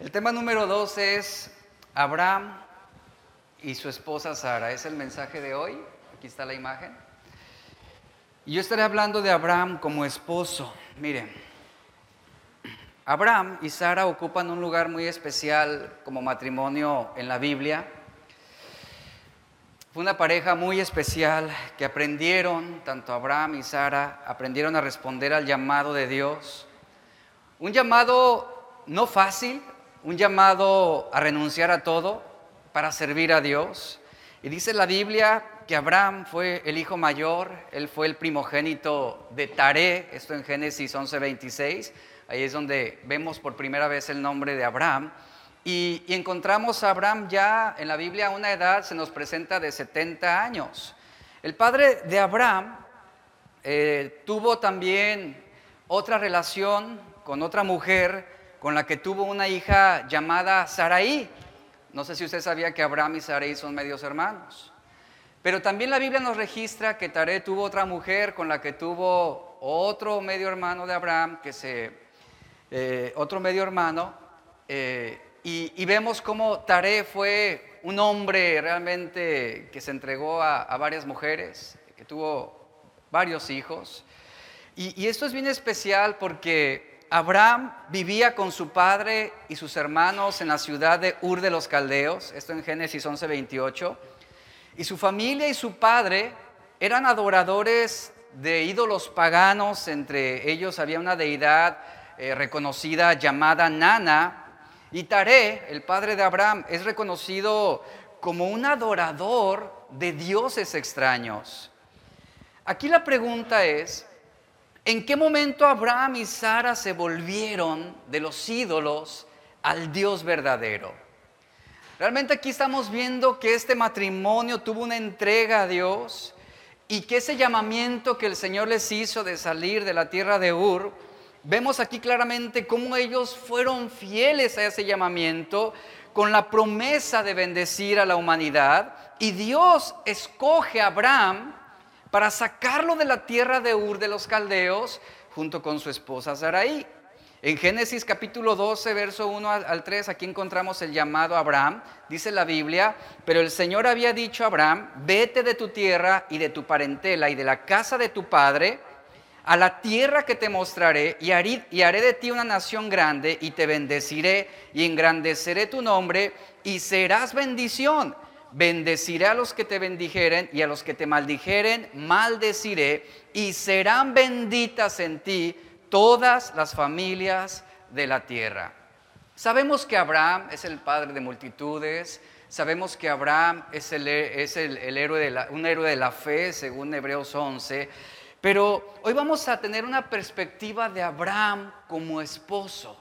El tema número dos es Abraham y su esposa Sara. Es el mensaje de hoy. Aquí está la imagen. Y yo estaré hablando de Abraham como esposo. Miren, Abraham y Sara ocupan un lugar muy especial como matrimonio en la Biblia. Fue una pareja muy especial que aprendieron, tanto Abraham y Sara, aprendieron a responder al llamado de Dios. Un llamado no fácil, un llamado a renunciar a todo para servir a Dios. Y dice la Biblia que Abraham fue el hijo mayor, él fue el primogénito de Taré, esto en Génesis 11:26, ahí es donde vemos por primera vez el nombre de Abraham. Y, encontramos a Abraham ya en la Biblia a una edad, se nos presenta de 70 años. El padre de Abraham eh, tuvo también otra relación con otra mujer con la que tuvo una hija llamada Saraí. No sé si usted sabía que Abraham y Saraí son medios hermanos. Pero también la Biblia nos registra que Taré tuvo otra mujer con la que tuvo otro medio hermano de Abraham, que se, eh, otro medio hermano, eh, y, vemos cómo Taré fue un hombre realmente que se entregó a, varias mujeres, que tuvo varios hijos. Y esto es bien especial porque Abraham vivía con su padre y sus hermanos en la ciudad de Ur de los Caldeos, esto en Génesis 11:28, y su familia y su padre eran adoradores de ídolos paganos, entre ellos había una deidad eh, reconocida llamada Nana, y Taré, el padre de Abraham, es reconocido como un adorador de dioses extraños. Aquí la pregunta es, ¿En qué momento Abraham y Sara se volvieron de los ídolos al Dios verdadero? Realmente aquí estamos viendo que este matrimonio tuvo una entrega a Dios y que ese llamamiento que el Señor les hizo de salir de la tierra de Ur, vemos aquí claramente cómo ellos fueron fieles a ese llamamiento con la promesa de bendecir a la humanidad y Dios escoge a Abraham para sacarlo de la tierra de Ur de los Caldeos junto con su esposa Sarai. En Génesis capítulo 12, verso 1 al 3, aquí encontramos el llamado a Abraham. Dice la Biblia, pero el Señor había dicho a Abraham, vete de tu tierra y de tu parentela y de la casa de tu padre a la tierra que te mostraré y haré, y haré de ti una nación grande y te bendeciré y engrandeceré tu nombre y serás bendición bendeciré a los que te bendijeren y a los que te maldijeren, maldeciré y serán benditas en ti todas las familias de la tierra. Sabemos que Abraham es el padre de multitudes, sabemos que Abraham es, el, es el, héroe de un héroe de la fe, según Hebreos 11, pero hoy vamos a tener una perspectiva de Abraham como esposo,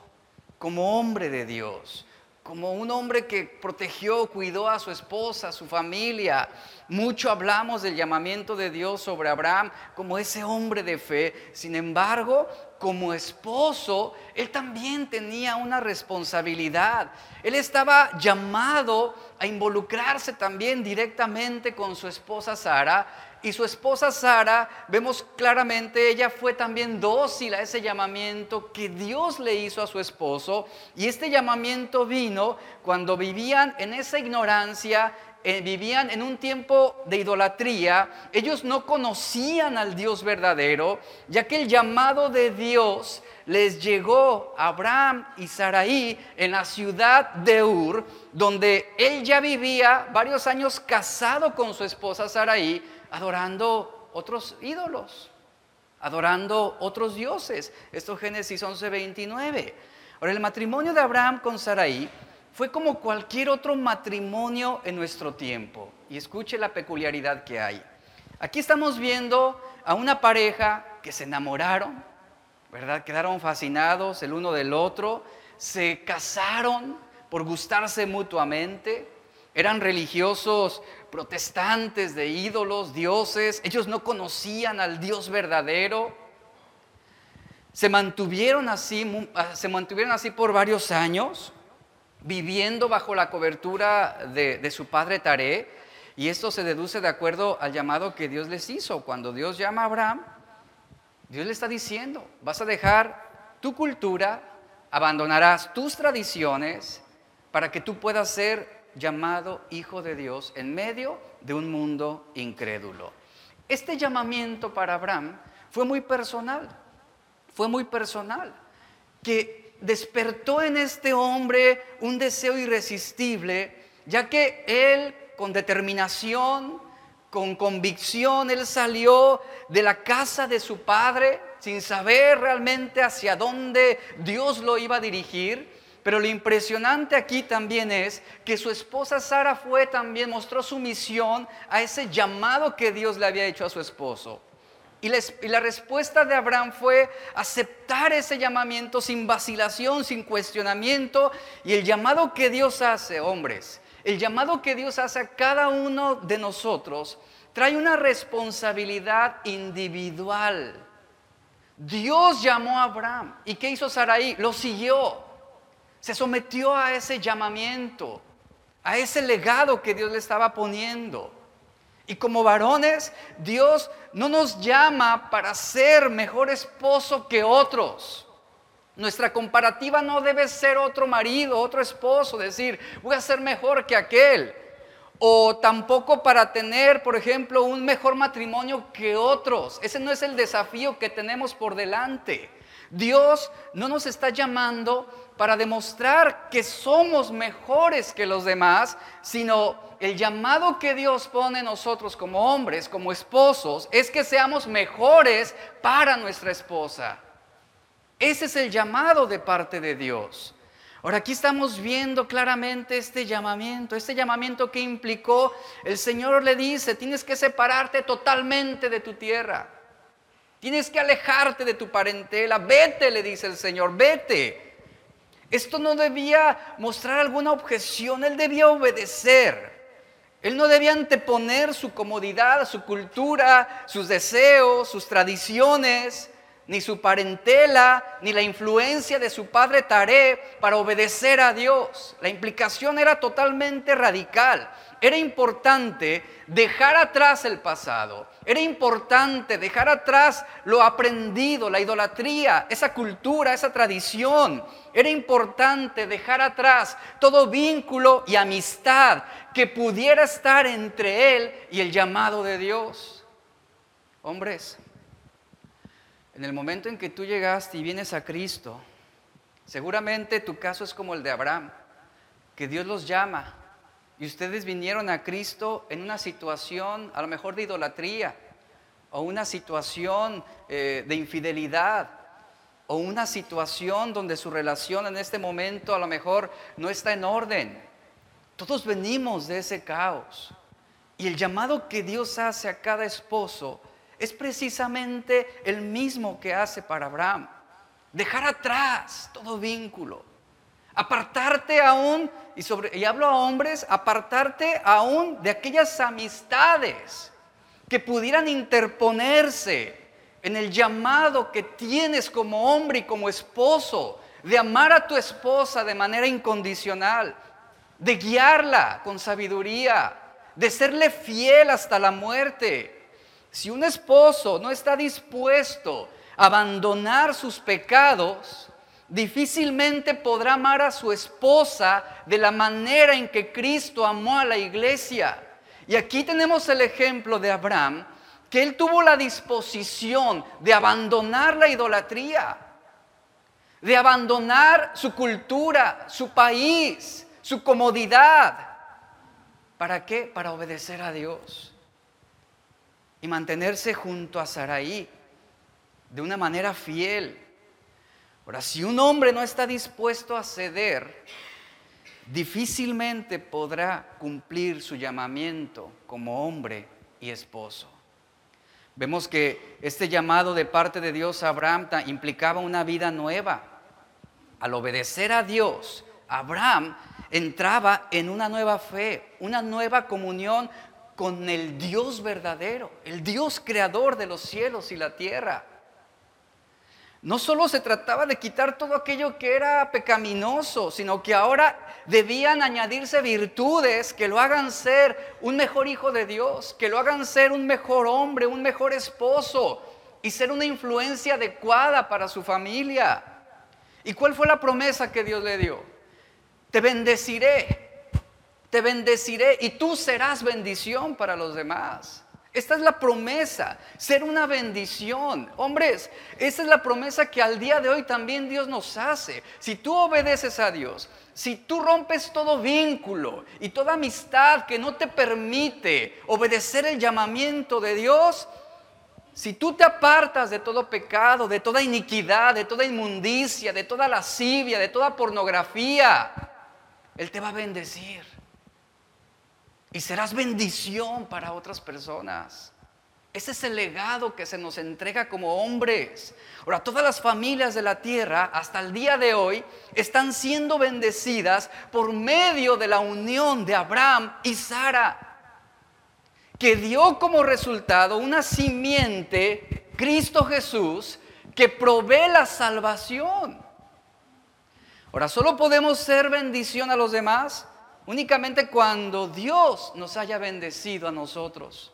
como hombre de Dios como un hombre que protegió, cuidó a su esposa, a su familia. Mucho hablamos del llamamiento de Dios sobre Abraham como ese hombre de fe. Sin embargo, como esposo, él también tenía una responsabilidad. Él estaba llamado a involucrarse también directamente con su esposa Sara y su esposa Sara, vemos claramente, ella fue también dócil a ese llamamiento que Dios le hizo a su esposo. Y este llamamiento vino cuando vivían en esa ignorancia, eh, vivían en un tiempo de idolatría. Ellos no conocían al Dios verdadero, ya que el llamado de Dios les llegó a Abraham y Saraí en la ciudad de Ur, donde él ya vivía varios años casado con su esposa Saraí adorando otros ídolos, adorando otros dioses. Esto es Génesis 11:29. Ahora, el matrimonio de Abraham con Sarai fue como cualquier otro matrimonio en nuestro tiempo. Y escuche la peculiaridad que hay. Aquí estamos viendo a una pareja que se enamoraron, ¿verdad? Quedaron fascinados el uno del otro, se casaron por gustarse mutuamente, eran religiosos protestantes de ídolos, dioses. Ellos no conocían al Dios verdadero. Se mantuvieron así, ah, se mantuvieron así por varios años, viviendo bajo la cobertura de, de su padre Taré. Y esto se deduce de acuerdo al llamado que Dios les hizo. Cuando Dios llama a Abraham, Dios le está diciendo, vas a dejar tu cultura, abandonarás tus tradiciones para que tú puedas ser llamado hijo de Dios en medio de un mundo incrédulo. Este llamamiento para Abraham fue muy personal, fue muy personal, que despertó en este hombre un deseo irresistible, ya que él con determinación, con convicción, él salió de la casa de su padre sin saber realmente hacia dónde Dios lo iba a dirigir pero lo impresionante aquí también es que su esposa Sara fue también, mostró su misión a ese llamado que Dios le había hecho a su esposo. Y, la respuesta de Abraham fue aceptar ese llamamiento sin vacilación, sin cuestionamiento. Y el llamado que Dios hace, hombres, el llamado que Dios hace a cada uno de nosotros, trae una responsabilidad individual. Dios llamó a Abraham. ¿Y qué hizo Saraí? Lo siguió se sometió a ese llamamiento, a ese legado que Dios le estaba poniendo. Y como varones, Dios no nos llama para ser mejor esposo que otros. Nuestra comparativa no debe ser otro marido, otro esposo, decir, voy a ser mejor que aquel. O tampoco para tener, por ejemplo, un mejor matrimonio que otros. Ese no es el desafío que tenemos por delante. Dios no nos está llamando para demostrar que somos mejores que los demás, sino el llamado que Dios pone en nosotros como hombres, como esposos, es que seamos mejores para nuestra esposa. Ese es el llamado de parte de Dios. Ahora aquí estamos viendo claramente este llamamiento, este llamamiento que implicó, el Señor le dice, tienes que separarte totalmente de tu tierra, tienes que alejarte de tu parentela, vete, le dice el Señor, vete. Esto no debía mostrar alguna objeción, él debía obedecer. Él no debía anteponer su comodidad, su cultura, sus deseos, sus tradiciones, ni su parentela, ni la influencia de su padre Taré para obedecer a Dios. La implicación era totalmente radical. Era importante dejar atrás el pasado. Era importante dejar atrás lo aprendido, la idolatría, esa cultura, esa tradición. Era importante dejar atrás todo vínculo y amistad que pudiera estar entre él y el llamado de Dios. Hombres, en el momento en que tú llegaste y vienes a Cristo, seguramente tu caso es como el de Abraham, que Dios los llama y ustedes vinieron a Cristo en una situación a lo mejor de idolatría o una situación eh, de infidelidad o una situación donde su relación en este momento a lo mejor no está en orden. Todos venimos de ese caos. Y el llamado que Dios hace a cada esposo es precisamente el mismo que hace para Abraham. Dejar atrás todo vínculo Apartarte aún, y, sobre, y hablo a hombres, apartarte aún de aquellas amistades que pudieran interponerse en el llamado que tienes como hombre y como esposo de amar a tu esposa de manera incondicional, de guiarla con sabiduría, de serle fiel hasta la muerte. Si un esposo no está dispuesto a abandonar sus pecados, difícilmente podrá amar a su esposa de la manera en que Cristo amó a la iglesia. Y aquí tenemos el ejemplo de Abraham, que él tuvo la disposición de abandonar la idolatría, de abandonar su cultura, su país, su comodidad. ¿Para qué? Para obedecer a Dios y mantenerse junto a Saraí de una manera fiel. Ahora, si un hombre no está dispuesto a ceder, difícilmente podrá cumplir su llamamiento como hombre y esposo. Vemos que este llamado de parte de Dios a Abraham implicaba una vida nueva. Al obedecer a Dios, Abraham entraba en una nueva fe, una nueva comunión con el Dios verdadero, el Dios creador de los cielos y la tierra. No solo se trataba de quitar todo aquello que era pecaminoso, sino que ahora debían añadirse virtudes que lo hagan ser un mejor hijo de Dios, que lo hagan ser un mejor hombre, un mejor esposo y ser una influencia adecuada para su familia. ¿Y cuál fue la promesa que Dios le dio? Te bendeciré, te bendeciré y tú serás bendición para los demás. Esta es la promesa, ser una bendición. Hombres, esta es la promesa que al día de hoy también Dios nos hace. Si tú obedeces a Dios, si tú rompes todo vínculo y toda amistad que no te permite obedecer el llamamiento de Dios, si tú te apartas de todo pecado, de toda iniquidad, de toda inmundicia, de toda lascivia, de toda pornografía, Él te va a bendecir. Y serás bendición para otras personas. Ese es el legado que se nos entrega como hombres. Ahora, todas las familias de la tierra hasta el día de hoy están siendo bendecidas por medio de la unión de Abraham y Sara, que dio como resultado una simiente, Cristo Jesús, que provee la salvación. Ahora, solo podemos ser bendición a los demás únicamente cuando Dios nos haya bendecido a nosotros.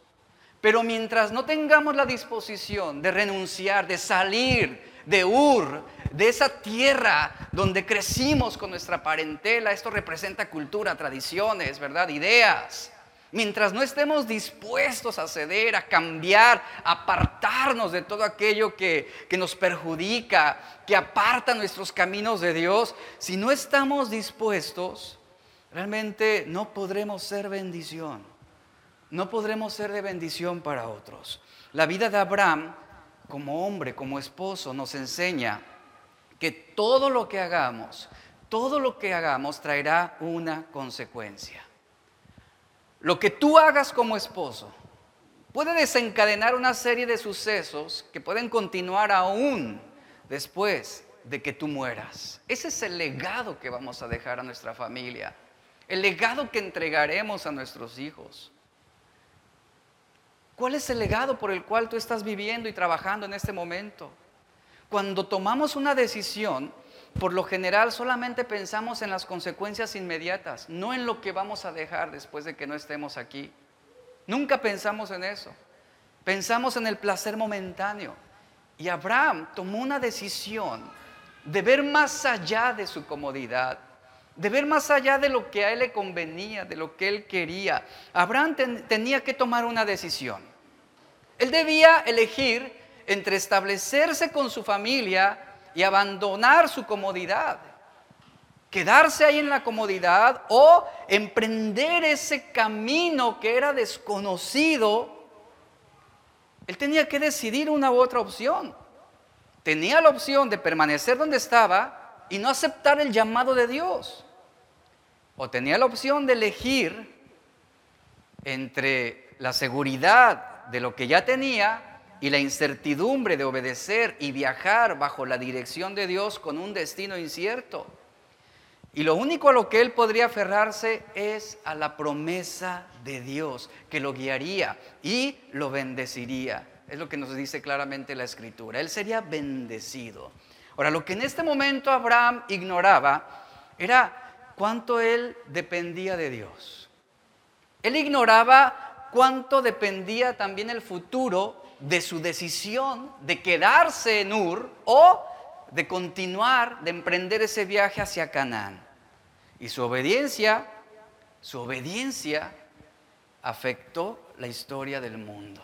Pero mientras no tengamos la disposición de renunciar, de salir de Ur, de esa tierra donde crecimos con nuestra parentela, esto representa cultura, tradiciones, ¿verdad? Ideas. Mientras no estemos dispuestos a ceder, a cambiar, a apartarnos de todo aquello que, que nos perjudica, que aparta nuestros caminos de Dios, si no estamos dispuestos, realmente no podremos ser bendición no podremos ser de bendición para otros. La vida de Abraham, como hombre, como esposo, nos enseña que todo lo que hagamos, todo lo que hagamos traerá una consecuencia. Lo que tú hagas como esposo puede desencadenar una serie de sucesos que pueden continuar aún después de que tú mueras. Ese es el legado que vamos a dejar a nuestra familia, el legado que entregaremos a nuestros hijos. ¿Cuál es el legado por el cual tú estás viviendo y trabajando en este momento? Cuando tomamos una decisión, por lo general solamente pensamos en las consecuencias inmediatas, no en lo que vamos a dejar después de que no estemos aquí. Nunca pensamos en eso. Pensamos en el placer momentáneo. Y Abraham tomó una decisión de ver más allá de su comodidad, de ver más allá de lo que a él le convenía, de lo que él quería. Abraham tenía que tomar una decisión. Él debía elegir entre establecerse con su familia y abandonar su comodidad. Quedarse ahí en la comodidad o emprender ese camino que era desconocido. Él tenía que decidir una u otra opción. Tenía la opción de permanecer donde estaba y no aceptar el llamado de Dios. O tenía la opción de elegir entre la seguridad de lo que ya tenía y la incertidumbre de obedecer y viajar bajo la dirección de Dios con un destino incierto. Y lo único a lo que él podría aferrarse es a la promesa de Dios, que lo guiaría y lo bendeciría. Es lo que nos dice claramente la escritura. Él sería bendecido. Ahora, lo que en este momento Abraham ignoraba era cuánto él dependía de Dios. Él ignoraba cuánto dependía también el futuro de su decisión de quedarse en Ur o de continuar, de emprender ese viaje hacia Canaán. Y su obediencia, su obediencia afectó la historia del mundo.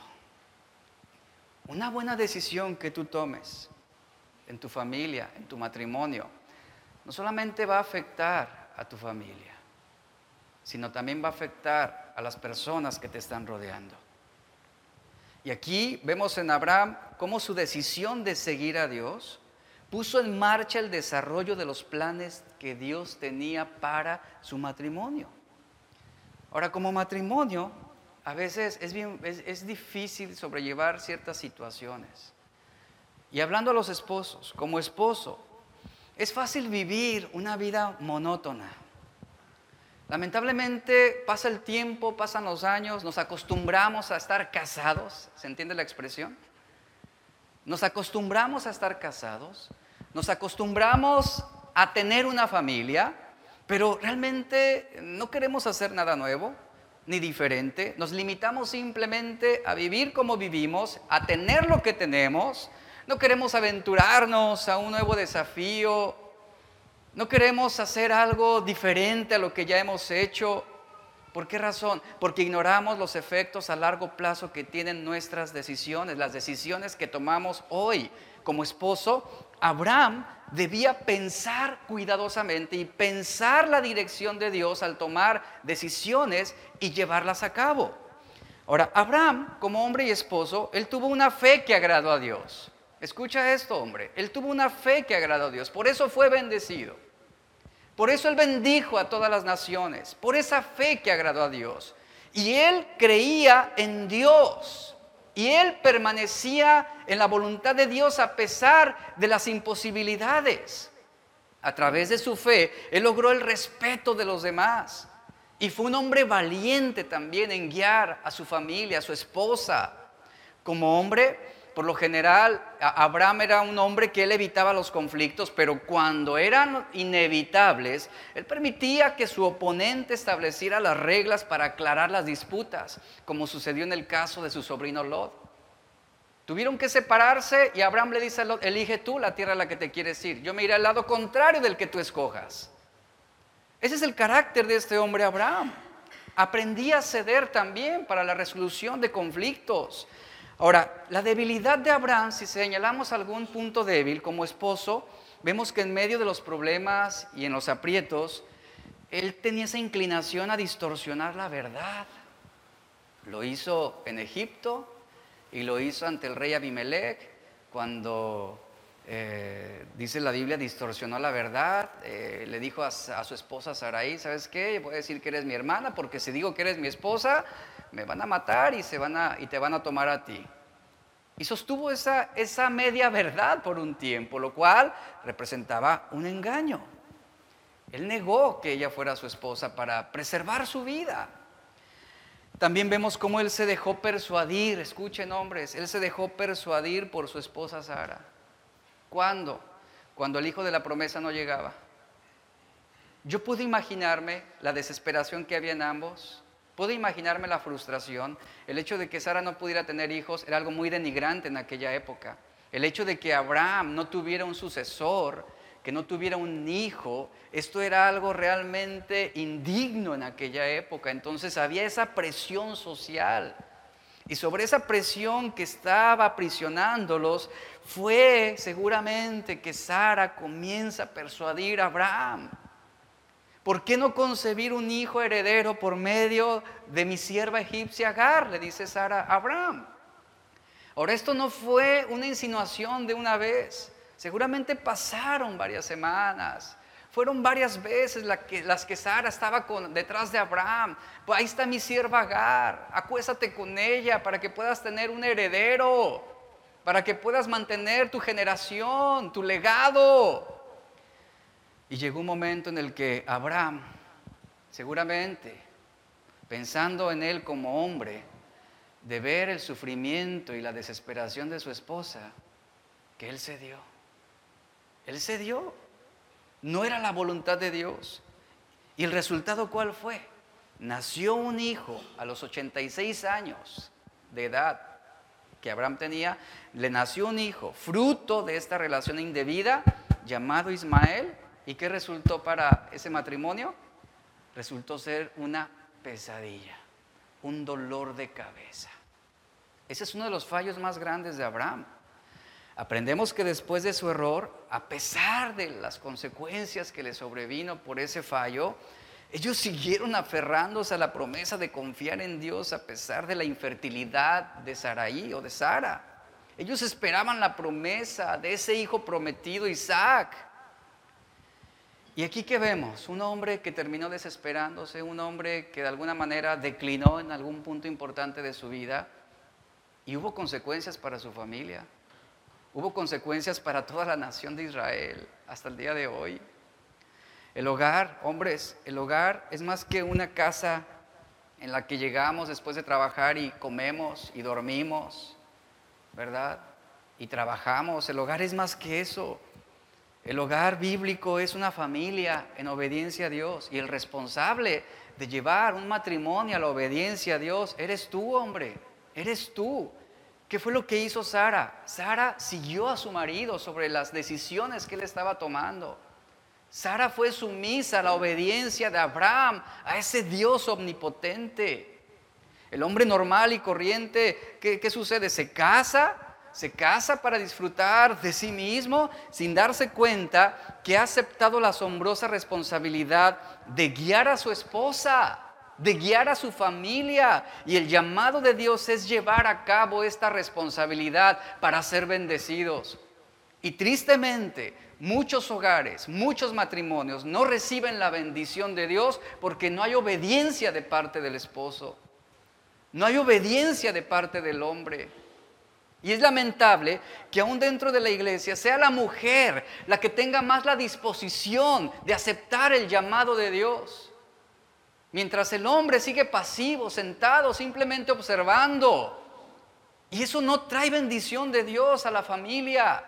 Una buena decisión que tú tomes en tu familia, en tu matrimonio, no solamente va a afectar a tu familia, sino también va a afectar a las personas que te están rodeando. Y aquí vemos en Abraham cómo su decisión de seguir a Dios puso en marcha el desarrollo de los planes que Dios tenía para su matrimonio. Ahora, como matrimonio, a veces es, difícil sobrellevar ciertas situaciones. Y hablando a los esposos, como esposo, es fácil vivir una vida monótona. Lamentablemente pasa el tiempo, pasan los años, nos acostumbramos a estar casados, ¿se entiende la expresión? Nos acostumbramos a estar casados, nos acostumbramos a tener una familia, pero realmente no queremos hacer nada nuevo ni diferente, nos limitamos simplemente a vivir como vivimos, a tener lo que tenemos, no queremos aventurarnos a un nuevo desafío No queremos hacer algo diferente a lo que ya hemos hecho. ¿Por qué razón? Porque ignoramos los efectos a largo plazo que tienen nuestras decisiones, las decisiones que tomamos hoy como esposo. Abraham debía pensar cuidadosamente y pensar la dirección de Dios al tomar decisiones y llevarlas a cabo. Ahora, Abraham, como hombre y esposo, él tuvo una fe que agradó a Dios. Escucha esto, hombre. Él tuvo una fe que agradó a Dios. Por eso fue bendecido. Por eso él bendijo a todas las naciones. Por esa fe que agradó a Dios. Y él creía en Dios. Y él permanecía en la voluntad de Dios a pesar de las imposibilidades. A través de su fe, él logró el respeto de los demás. Y fue un hombre valiente también en guiar a su familia, a su esposa. Como hombre, por lo general, Abraham era un hombre que él evitaba los conflictos, pero cuando eran inevitables, él permitía que su oponente estableciera las reglas para aclarar las disputas, como sucedió en el caso de su sobrino Lot. Tuvieron que separarse y Abraham le dice a Lot, elige tú la tierra a la que te quieres ir. Yo me iré al lado contrario del que tú escojas. Ese es el carácter de este hombre Abraham. Aprendía a ceder también para la resolución de conflictos. Ahora, la debilidad de Abraham, si señalamos algún punto débil como esposo, vemos que en medio de los problemas y en los aprietos, él tenía esa inclinación a distorsionar la verdad. Lo hizo en Egipto y lo hizo ante el rey Abimelech cuando eh, dice la Biblia, distorsionó la verdad, eh, le dijo a, su esposa Saraí, ¿sabes qué? Voy a decir que eres mi hermana porque si digo que eres mi esposa, me van a matar y, se van a, y te van a tomar a ti. Y sostuvo esa, esa media verdad por un tiempo, lo cual representaba un engaño. Él negó que ella fuera su esposa para preservar su vida. También vemos cómo él se dejó persuadir, escuchen hombres, él se dejó persuadir por su esposa Sara. ¿Cuándo? Cuando el hijo de la promesa no llegaba. Yo pude imaginarme la desesperación que había en ambos, Puedo imaginarme la frustración. El hecho de que Sara no pudiera tener hijos era algo muy denigrante en aquella época. El hecho de que Abraham no tuviera un sucesor, que no tuviera un hijo, esto era algo realmente indigno en aquella época. Entonces había esa presión social. Y sobre esa presión que estaba aprisionándolos, fue seguramente que Sara comienza a persuadir a Abraham. ¿Por qué no concebir un hijo heredero por medio de mi sierva egipcia Agar? Le dice Sara a Abraham. Ahora, esto no fue una insinuación de una vez. Seguramente pasaron varias semanas. Fueron varias veces las que, Sara estaba detrás de Abraham. Pues ahí está mi sierva Agar. Acuéstate con ella para que puedas tener un heredero. Para que puedas mantener tu generación, tu legado. Y llegó un momento en el que Abraham, seguramente, pensando en él como hombre, de ver el sufrimiento y la desesperación de su esposa, que él se dio. Él se dio. No era la voluntad de Dios. ¿Y el resultado cuál fue? Nació un hijo a los 86 años de edad que Abraham tenía, le nació un hijo, fruto de esta relación indebida, llamado Ismael, ¿Y qué resultó para ese matrimonio? Resultó ser una pesadilla, un dolor de cabeza. Ese es uno de los fallos más grandes de Abraham. Aprendemos que después de su error, a pesar de las consecuencias que le sobrevino por ese fallo, ellos siguieron aferrándose a la promesa de confiar en Dios a pesar de la infertilidad de Saraí o de Sara. Ellos esperaban la promesa de ese hijo prometido, Isaac. Y aquí que vemos, un hombre que terminó desesperándose, un hombre que de alguna manera declinó en algún punto importante de su vida y hubo consecuencias para su familia, hubo consecuencias para toda la nación de Israel hasta el día de hoy. El hogar, hombres, el hogar es más que una casa en la que llegamos después de trabajar y comemos y dormimos, ¿verdad? Y trabajamos. El hogar es más que eso. El hogar bíblico es una familia en obediencia a Dios y el responsable de llevar un matrimonio a la obediencia a Dios eres tú, hombre, eres tú. ¿Qué fue lo que hizo Sara? Sara siguió a su marido sobre las decisiones que él estaba tomando. Sara fue sumisa a la obediencia de Abraham, a ese Dios omnipotente. El hombre normal y corriente, ¿qué, qué sucede? Se casa, se casa para disfrutar de sí mismo sin darse cuenta que ha aceptado la asombrosa responsabilidad de guiar a su esposa, de guiar a su familia. Y el llamado de Dios es llevar a cabo esta responsabilidad para ser bendecidos. Y tristemente, muchos hogares, muchos matrimonios no reciben la bendición de Dios porque no hay obediencia de parte del esposo. No hay obediencia de parte del hombre. Y es lamentable que aún dentro de la iglesia sea la mujer la que tenga más la disposición de aceptar el llamado de Dios. Mientras el hombre sigue pasivo, sentado, simplemente observando. Y eso no trae bendición de Dios a la familia.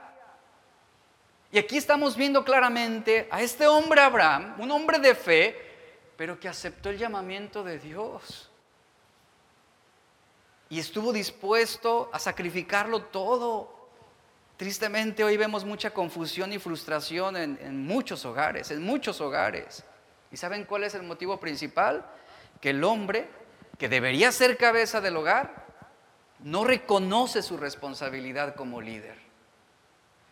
Y aquí estamos viendo claramente a este hombre Abraham, un hombre de fe, pero que aceptó el llamamiento de Dios. Y estuvo dispuesto a sacrificarlo todo. Tristemente hoy vemos mucha confusión y frustración en, en muchos hogares, en muchos hogares. ¿Y saben cuál es el motivo principal? Que el hombre, que debería ser cabeza del hogar, no reconoce su responsabilidad como líder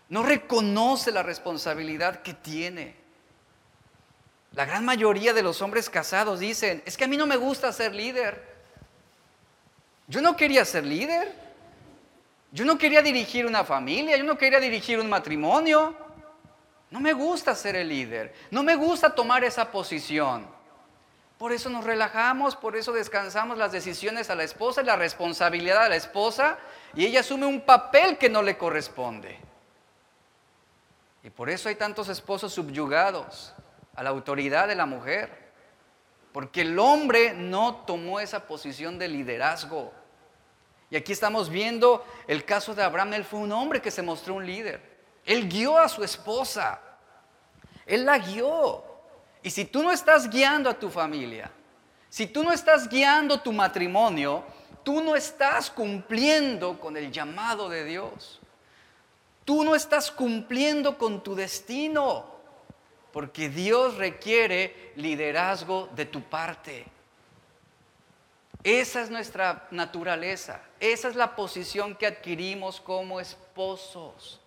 no reconoce la responsabilidad que tiene. La gran mayoría de los hombres casados dicen, es que a mí no me gusta ser líder. Yo no quería ser líder. Yo no quería dirigir una familia, yo no quería dirigir un matrimonio. No me gusta ser el líder, no me gusta tomar esa posición. Por eso nos relajamos, por eso descansamos las decisiones a la esposa la responsabilidad a la esposa y ella asume un papel que no le corresponde. Y por eso hay tantos esposos subyugados a la autoridad de la mujer. Porque el hombre no tomó esa posición de liderazgo. Y aquí estamos viendo el caso de Abraham. Él fue un hombre que se mostró un líder. Él guió a su esposa. Él la guió. Y si tú no estás guiando a tu familia, si tú no estás guiando tu matrimonio, tú no estás cumpliendo con el llamado de Dios. Tú no estás cumpliendo con tu destino, porque Dios requiere liderazgo de tu parte. Esa es nuestra naturaleza, esa es la posición que adquirimos como esposos.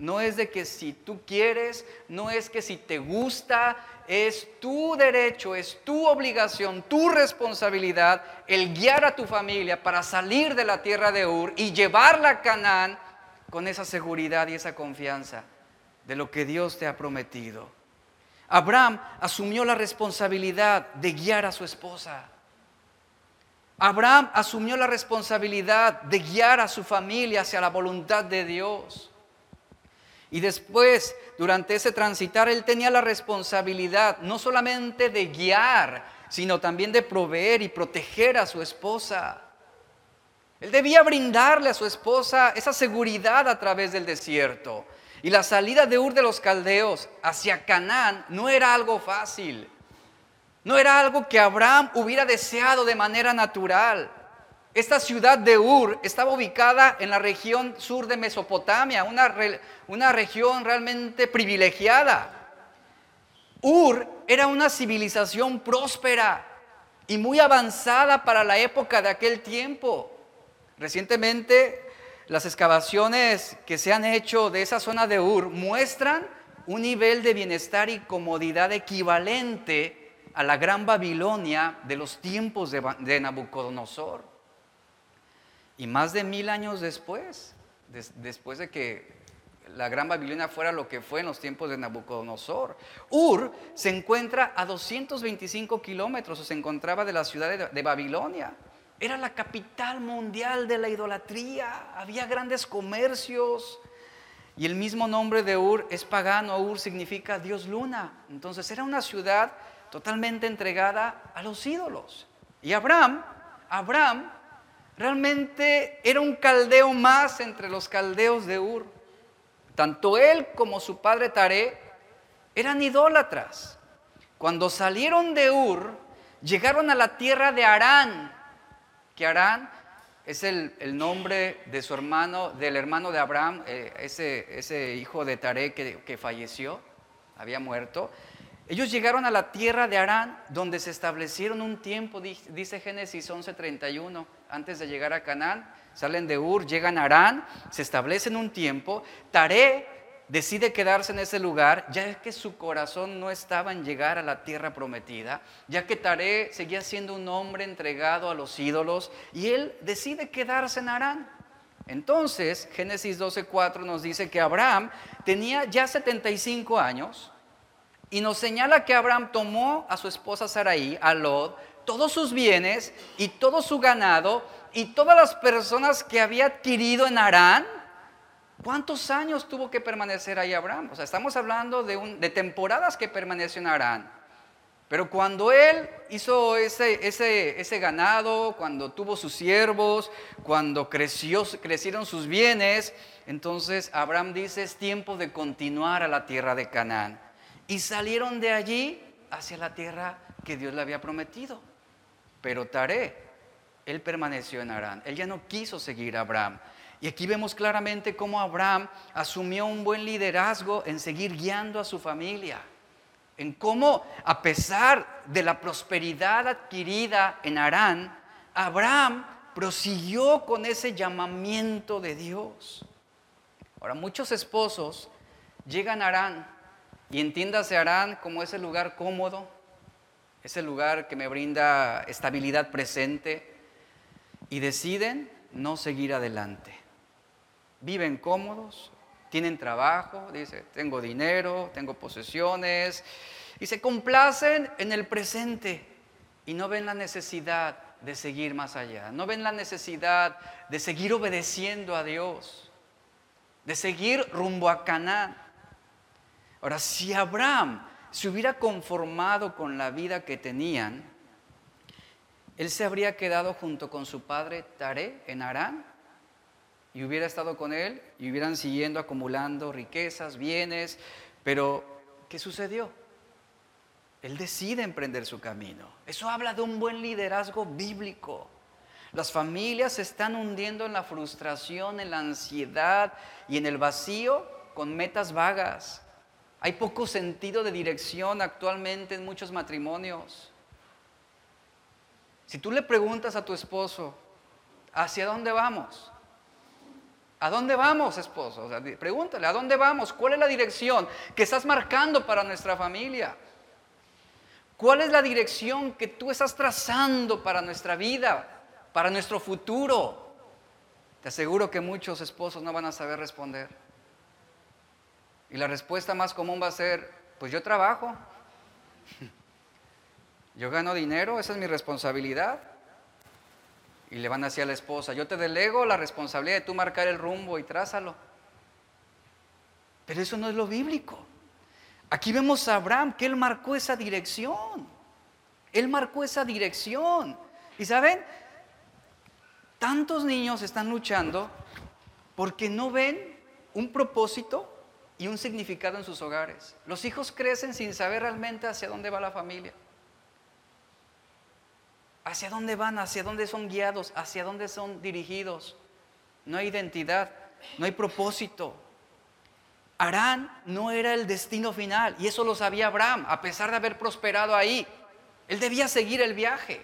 No es de que si tú quieres, no es que si te gusta, es tu derecho, es tu obligación, tu responsabilidad el guiar a tu familia para salir de la tierra de Ur y llevarla a Canaán con esa seguridad y esa confianza de lo que Dios te ha prometido. Abraham asumió la responsabilidad de guiar a su esposa. Abraham asumió la responsabilidad de guiar a su familia hacia la voluntad de Dios. Y después, durante ese transitar, él tenía la responsabilidad no solamente de guiar, sino también de proveer y proteger a su esposa. Él debía brindarle a su esposa esa seguridad a través del desierto. Y la salida de Ur de los Caldeos hacia Canaán no era algo fácil. No era algo que Abraham hubiera deseado de manera natural. Esta ciudad de Ur estaba ubicada en la región sur de Mesopotamia, una, una región realmente privilegiada. Ur era una civilización próspera y muy avanzada para la época de aquel tiempo. Recientemente, las excavaciones que se han hecho de esa zona de Ur muestran un nivel de bienestar y comodidad equivalente a la gran Babilonia de los tiempos de, Nabucodonosor. Y más de mil años después, después de que la gran Babilonia fuera lo que fue en los tiempos de Nabucodonosor. Ur se encuentra a 225 kilómetros, o se encontraba de la ciudad de Babilonia. Era la capital mundial de la idolatría. Había grandes comercios. Y el mismo nombre de Ur es pagano. Ur significa Dios luna. Entonces era una ciudad totalmente entregada a los ídolos. Y Abraham, Abraham realmente era un caldeo más entre los caldeos de Ur. Tanto él como su padre Taré eran idólatras. Cuando salieron de Ur, llegaron a la tierra de Arán, que Arán es el, nombre de su hermano, del hermano de Abraham, eh, ese, ese, hijo de Taré que, falleció. había muerto, ellos llegaron a la tierra de Arán, donde se establecieron un tiempo, dice Génesis 11:31, antes de llegar a Canaán, salen de Ur, llegan a Arán, se establecen un tiempo, Taré decide quedarse en ese lugar, ya que su corazón no estaba en llegar a la tierra prometida, ya que Taré seguía siendo un hombre entregado a los ídolos, y él decide quedarse en Arán. Entonces, Génesis 12:4 nos dice que Abraham tenía ya 75 años y nos señala que Abraham tomó a su esposa Sarai, a Lot, todos sus bienes y todo su ganado y todas las personas que había adquirido en Arán. ¿Cuántos años tuvo que permanecer ahí Abraham? O sea, estamos hablando de, temporadas que permaneció en Arán. Pero cuando él hizo ese, ganado, cuando tuvo sus siervos, cuando crecieron sus bienes, entonces Abraham dice, es tiempo de continuar a la tierra de Canaán. Y salieron de allí hacia la tierra que Dios le había prometido. Pero Taré, él permaneció en Arán. Él ya no quiso seguir a Abraham. Y aquí vemos claramente cómo Abraham asumió un buen liderazgo en seguir guiando a su familia en cómo, a pesar de la prosperidad adquirida en Arán, Abraham prosiguió con ese llamamiento de Dios. Ahora, muchos esposos llegan a Arán y entiéndase Arán como ese lugar cómodo, ese lugar que me brinda estabilidad presente, y deciden no seguir adelante. Viven cómodos, tienen trabajo, dice, tengo dinero, tengo posesiones, y se complacen en el presente y no ven la necesidad de seguir más allá, no ven la necesidad de seguir obedeciendo a Dios, de seguir rumbo a Canaán. Ahora, si Abraham se hubiera conformado con la vida que tenían, él se habría quedado junto con su padre Taré en Arán y hubiera estado con él y hubieran siguiendo acumulando riquezas, bienes, pero ¿qué sucedió? Él decide emprender su camino. Eso habla de un buen liderazgo bíblico. Las familias se están hundiendo en la frustración, en la ansiedad y en el vacío con metas vagas. Hay poco sentido de dirección actualmente en muchos matrimonios. Si tú le preguntas a tu esposo, ¿hacia dónde vamos? ¿A dónde vamos, esposo? pregúntale, ¿a dónde vamos? ¿Cuál es la dirección que estás marcando para nuestra familia? ¿Cuál es la dirección que tú estás trazando para nuestra vida, para nuestro futuro? Te aseguro que muchos esposos no van a saber responder. Y la respuesta más común va a ser, pues yo trabajo, yo gano dinero, esa es mi responsabilidad. Y le van así a la esposa, yo te delego la responsabilidad de tú marcar el rumbo y trázalo. Pero eso no es lo bíblico. Aquí vemos a Abraham que él marcó esa dirección. Él marcó esa dirección. Y saben, tantos niños están luchando porque no ven un propósito y un significado en sus hogares. Los hijos crecen sin saber realmente hacia dónde va la familia. ¿Hacia dónde van? ¿Hacia dónde son guiados? ¿Hacia dónde son dirigidos? No hay identidad, no hay propósito. Arán no era el destino final y eso lo sabía Abraham, a pesar de haber prosperado ahí. Él debía seguir el viaje.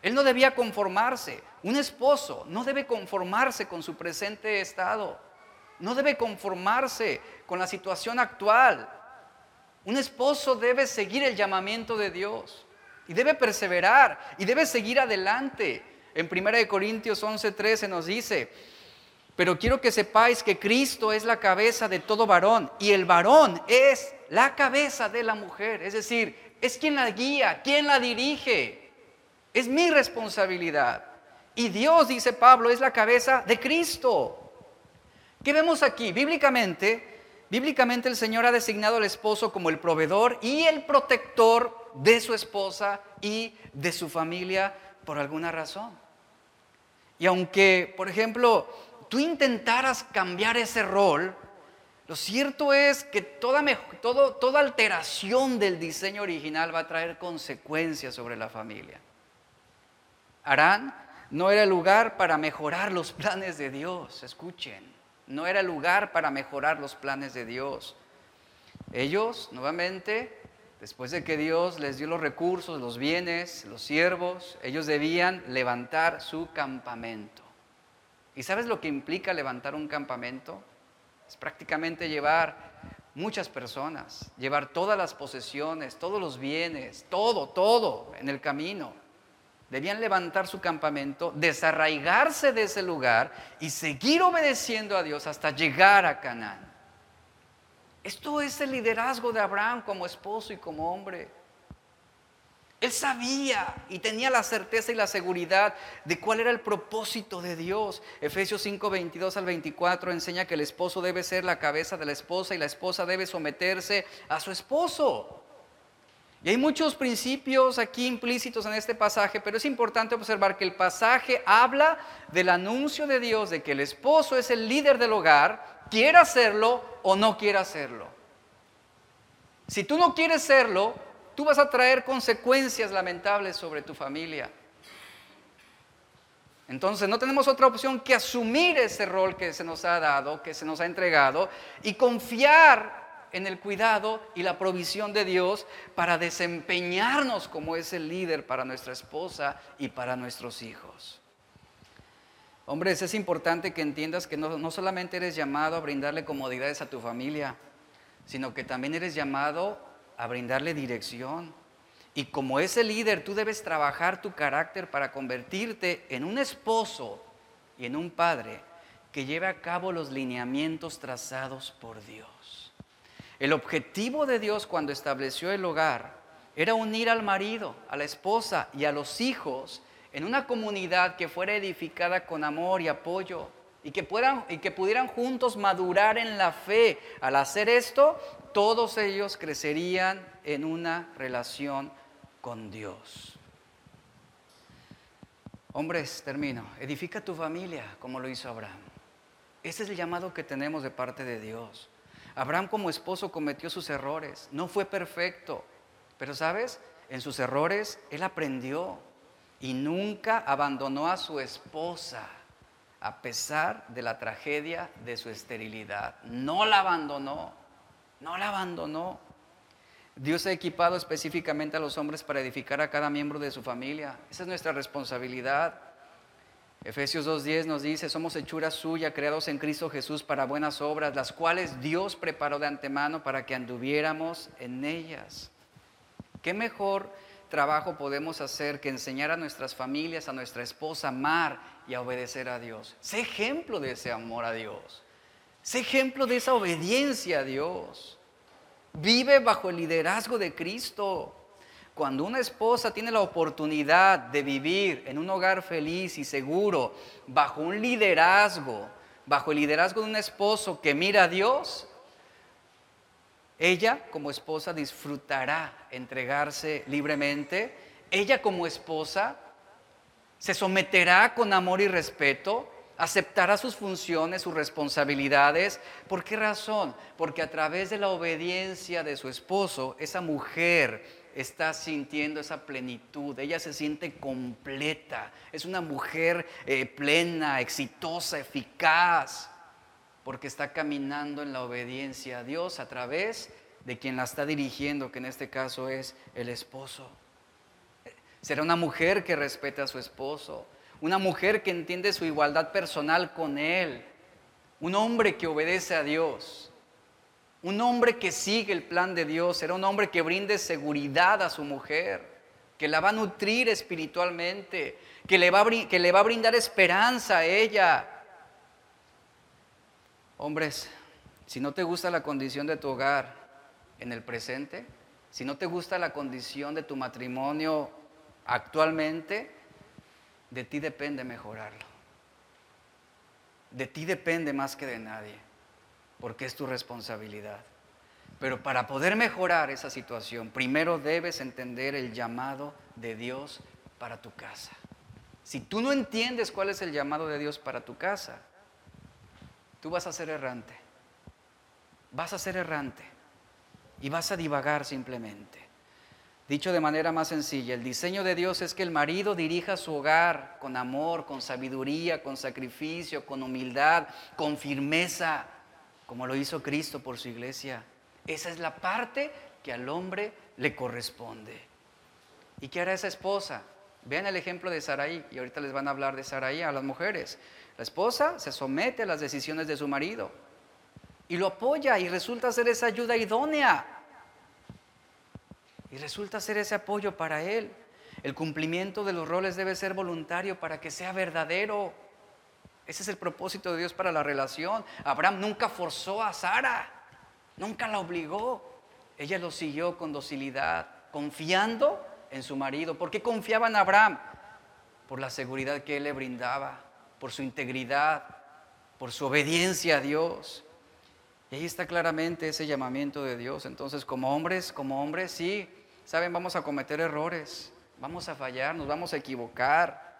Él no debía conformarse. Un esposo no debe conformarse con su presente estado. No debe conformarse con la situación actual. Un esposo debe seguir el llamamiento de Dios. Y debe perseverar y debe seguir adelante. En 1 Corintios 11:13 nos dice, pero quiero que sepáis que Cristo es la cabeza de todo varón y el varón es la cabeza de la mujer. Es decir, es quien la guía, quien la dirige. Es mi responsabilidad. Y Dios, dice Pablo, es la cabeza de Cristo. ¿Qué vemos aquí? Bíblicamente, Bíblicamente el Señor ha designado al esposo como el proveedor y el protector de su esposa y de su familia por alguna razón. Y aunque, por ejemplo, tú intentaras cambiar ese rol, lo cierto es que toda, toda alteración del diseño original va a traer consecuencias sobre la familia. Arán no era el lugar para mejorar los planes de Dios, escuchen no era lugar para mejorar los planes de Dios. Ellos, nuevamente, después de que Dios les dio los recursos, los bienes, los siervos, ellos debían levantar su campamento. ¿Y sabes lo que implica levantar un campamento? Es prácticamente llevar muchas personas, llevar todas las posesiones, todos los bienes, todo, todo en el camino. Debían levantar su campamento, desarraigarse de ese lugar y seguir obedeciendo a Dios hasta llegar a Canaán. Esto es el liderazgo de Abraham como esposo y como hombre. Él sabía y tenía la certeza y la seguridad de cuál era el propósito de Dios. Efesios 5, 22 al 24 enseña que el esposo debe ser la cabeza de la esposa y la esposa debe someterse a su esposo. Y hay muchos principios aquí implícitos en este pasaje, pero es importante observar que el pasaje habla del anuncio de Dios de que el esposo es el líder del hogar, quiera hacerlo o no quiera hacerlo. Si tú no quieres serlo, tú vas a traer consecuencias lamentables sobre tu familia. Entonces no tenemos otra opción que asumir ese rol que se nos ha dado, que se nos ha entregado, y confiar en el cuidado y la provisión de Dios para desempeñarnos como ese líder para nuestra esposa y para nuestros hijos. Hombres, es importante que entiendas que no, no solamente eres llamado a brindarle comodidades a tu familia, sino que también eres llamado a brindarle dirección. Y como ese líder, tú debes trabajar tu carácter para convertirte en un esposo y en un padre que lleve a cabo los lineamientos trazados por Dios. El objetivo de Dios cuando estableció el hogar era unir al marido, a la esposa y a los hijos en una comunidad que fuera edificada con amor y apoyo y que, puedan, y que pudieran juntos madurar en la fe. Al hacer esto, todos ellos crecerían en una relación con Dios. Hombres, termino. Edifica tu familia como lo hizo Abraham. Ese es el llamado que tenemos de parte de Dios. Abraham como esposo cometió sus errores, no fue perfecto, pero sabes, en sus errores él aprendió y nunca abandonó a su esposa a pesar de la tragedia de su esterilidad. No la abandonó, no la abandonó. Dios ha equipado específicamente a los hombres para edificar a cada miembro de su familia. Esa es nuestra responsabilidad. Efesios 2.10 nos dice, somos hechura suya, creados en Cristo Jesús para buenas obras, las cuales Dios preparó de antemano para que anduviéramos en ellas. ¿Qué mejor trabajo podemos hacer que enseñar a nuestras familias, a nuestra esposa, a amar y a obedecer a Dios? Sé ejemplo de ese amor a Dios. Sé ejemplo de esa obediencia a Dios. Vive bajo el liderazgo de Cristo. Cuando una esposa tiene la oportunidad de vivir en un hogar feliz y seguro, bajo un liderazgo, bajo el liderazgo de un esposo que mira a Dios, ella como esposa disfrutará entregarse libremente. Ella como esposa se someterá con amor y respeto, aceptará sus funciones, sus responsabilidades. ¿Por qué razón? Porque a través de la obediencia de su esposo, esa mujer está sintiendo esa plenitud, ella se siente completa, es una mujer eh, plena, exitosa, eficaz, porque está caminando en la obediencia a Dios a través de quien la está dirigiendo, que en este caso es el esposo. Será una mujer que respete a su esposo, una mujer que entiende su igualdad personal con él, un hombre que obedece a Dios. Un hombre que sigue el plan de Dios será un hombre que brinde seguridad a su mujer, que la va a nutrir espiritualmente, que le va a, que le va a brindar esperanza a ella. Hombres, si no te gusta la condición de tu hogar en el presente, si no te gusta la condición de tu matrimonio actualmente, de ti depende mejorarlo. De ti depende más que de nadie porque es tu responsabilidad. Pero para poder mejorar esa situación, primero debes entender el llamado de Dios para tu casa. Si tú no entiendes cuál es el llamado de Dios para tu casa, tú vas a ser errante. Vas a ser errante y vas a divagar simplemente. Dicho de manera más sencilla, el diseño de Dios es que el marido dirija su hogar con amor, con sabiduría, con sacrificio, con humildad, con firmeza como lo hizo Cristo por su iglesia. Esa es la parte que al hombre le corresponde. ¿Y qué hará esa esposa? Vean el ejemplo de Saraí, y ahorita les van a hablar de Saraí a las mujeres. La esposa se somete a las decisiones de su marido y lo apoya y resulta ser esa ayuda idónea. Y resulta ser ese apoyo para él. El cumplimiento de los roles debe ser voluntario para que sea verdadero. Ese es el propósito de Dios para la relación. Abraham nunca forzó a Sara, nunca la obligó. Ella lo siguió con docilidad, confiando en su marido. ¿Por qué confiaba en Abraham? Por la seguridad que él le brindaba, por su integridad, por su obediencia a Dios. Y ahí está claramente ese llamamiento de Dios. Entonces, como hombres, como hombres, sí, saben, vamos a cometer errores, vamos a fallar, nos vamos a equivocar,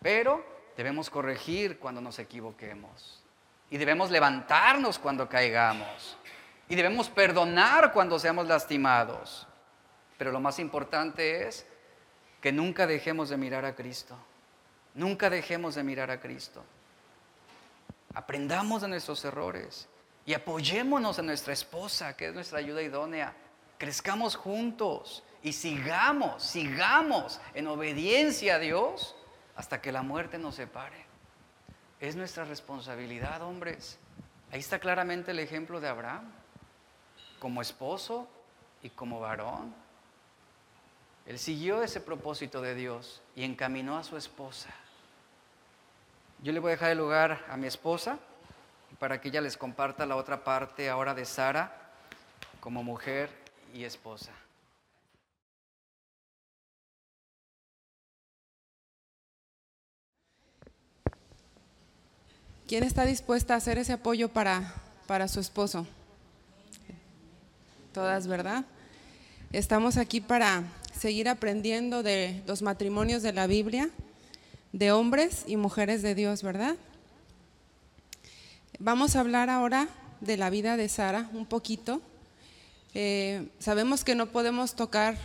pero debemos corregir cuando nos equivoquemos. Y debemos levantarnos cuando caigamos. Y debemos perdonar cuando seamos lastimados. Pero lo más importante es que nunca dejemos de mirar a Cristo. Nunca dejemos de mirar a Cristo. Aprendamos de nuestros errores y apoyémonos en nuestra esposa, que es nuestra ayuda idónea. Crezcamos juntos y sigamos, sigamos en obediencia a Dios hasta que la muerte nos separe. Es nuestra responsabilidad, hombres. Ahí está claramente el ejemplo de Abraham, como esposo y como varón. Él siguió ese propósito de Dios y encaminó a su esposa. Yo le voy a dejar el lugar a mi esposa para que ella les comparta la otra parte ahora de Sara como mujer y esposa. ¿Quién está dispuesta a hacer ese apoyo para, para su esposo? Todas, ¿verdad? Estamos aquí para seguir aprendiendo de los matrimonios de la Biblia, de hombres y mujeres de Dios, ¿verdad? Vamos a hablar ahora de la vida de Sara un poquito. Eh, sabemos que no podemos tocar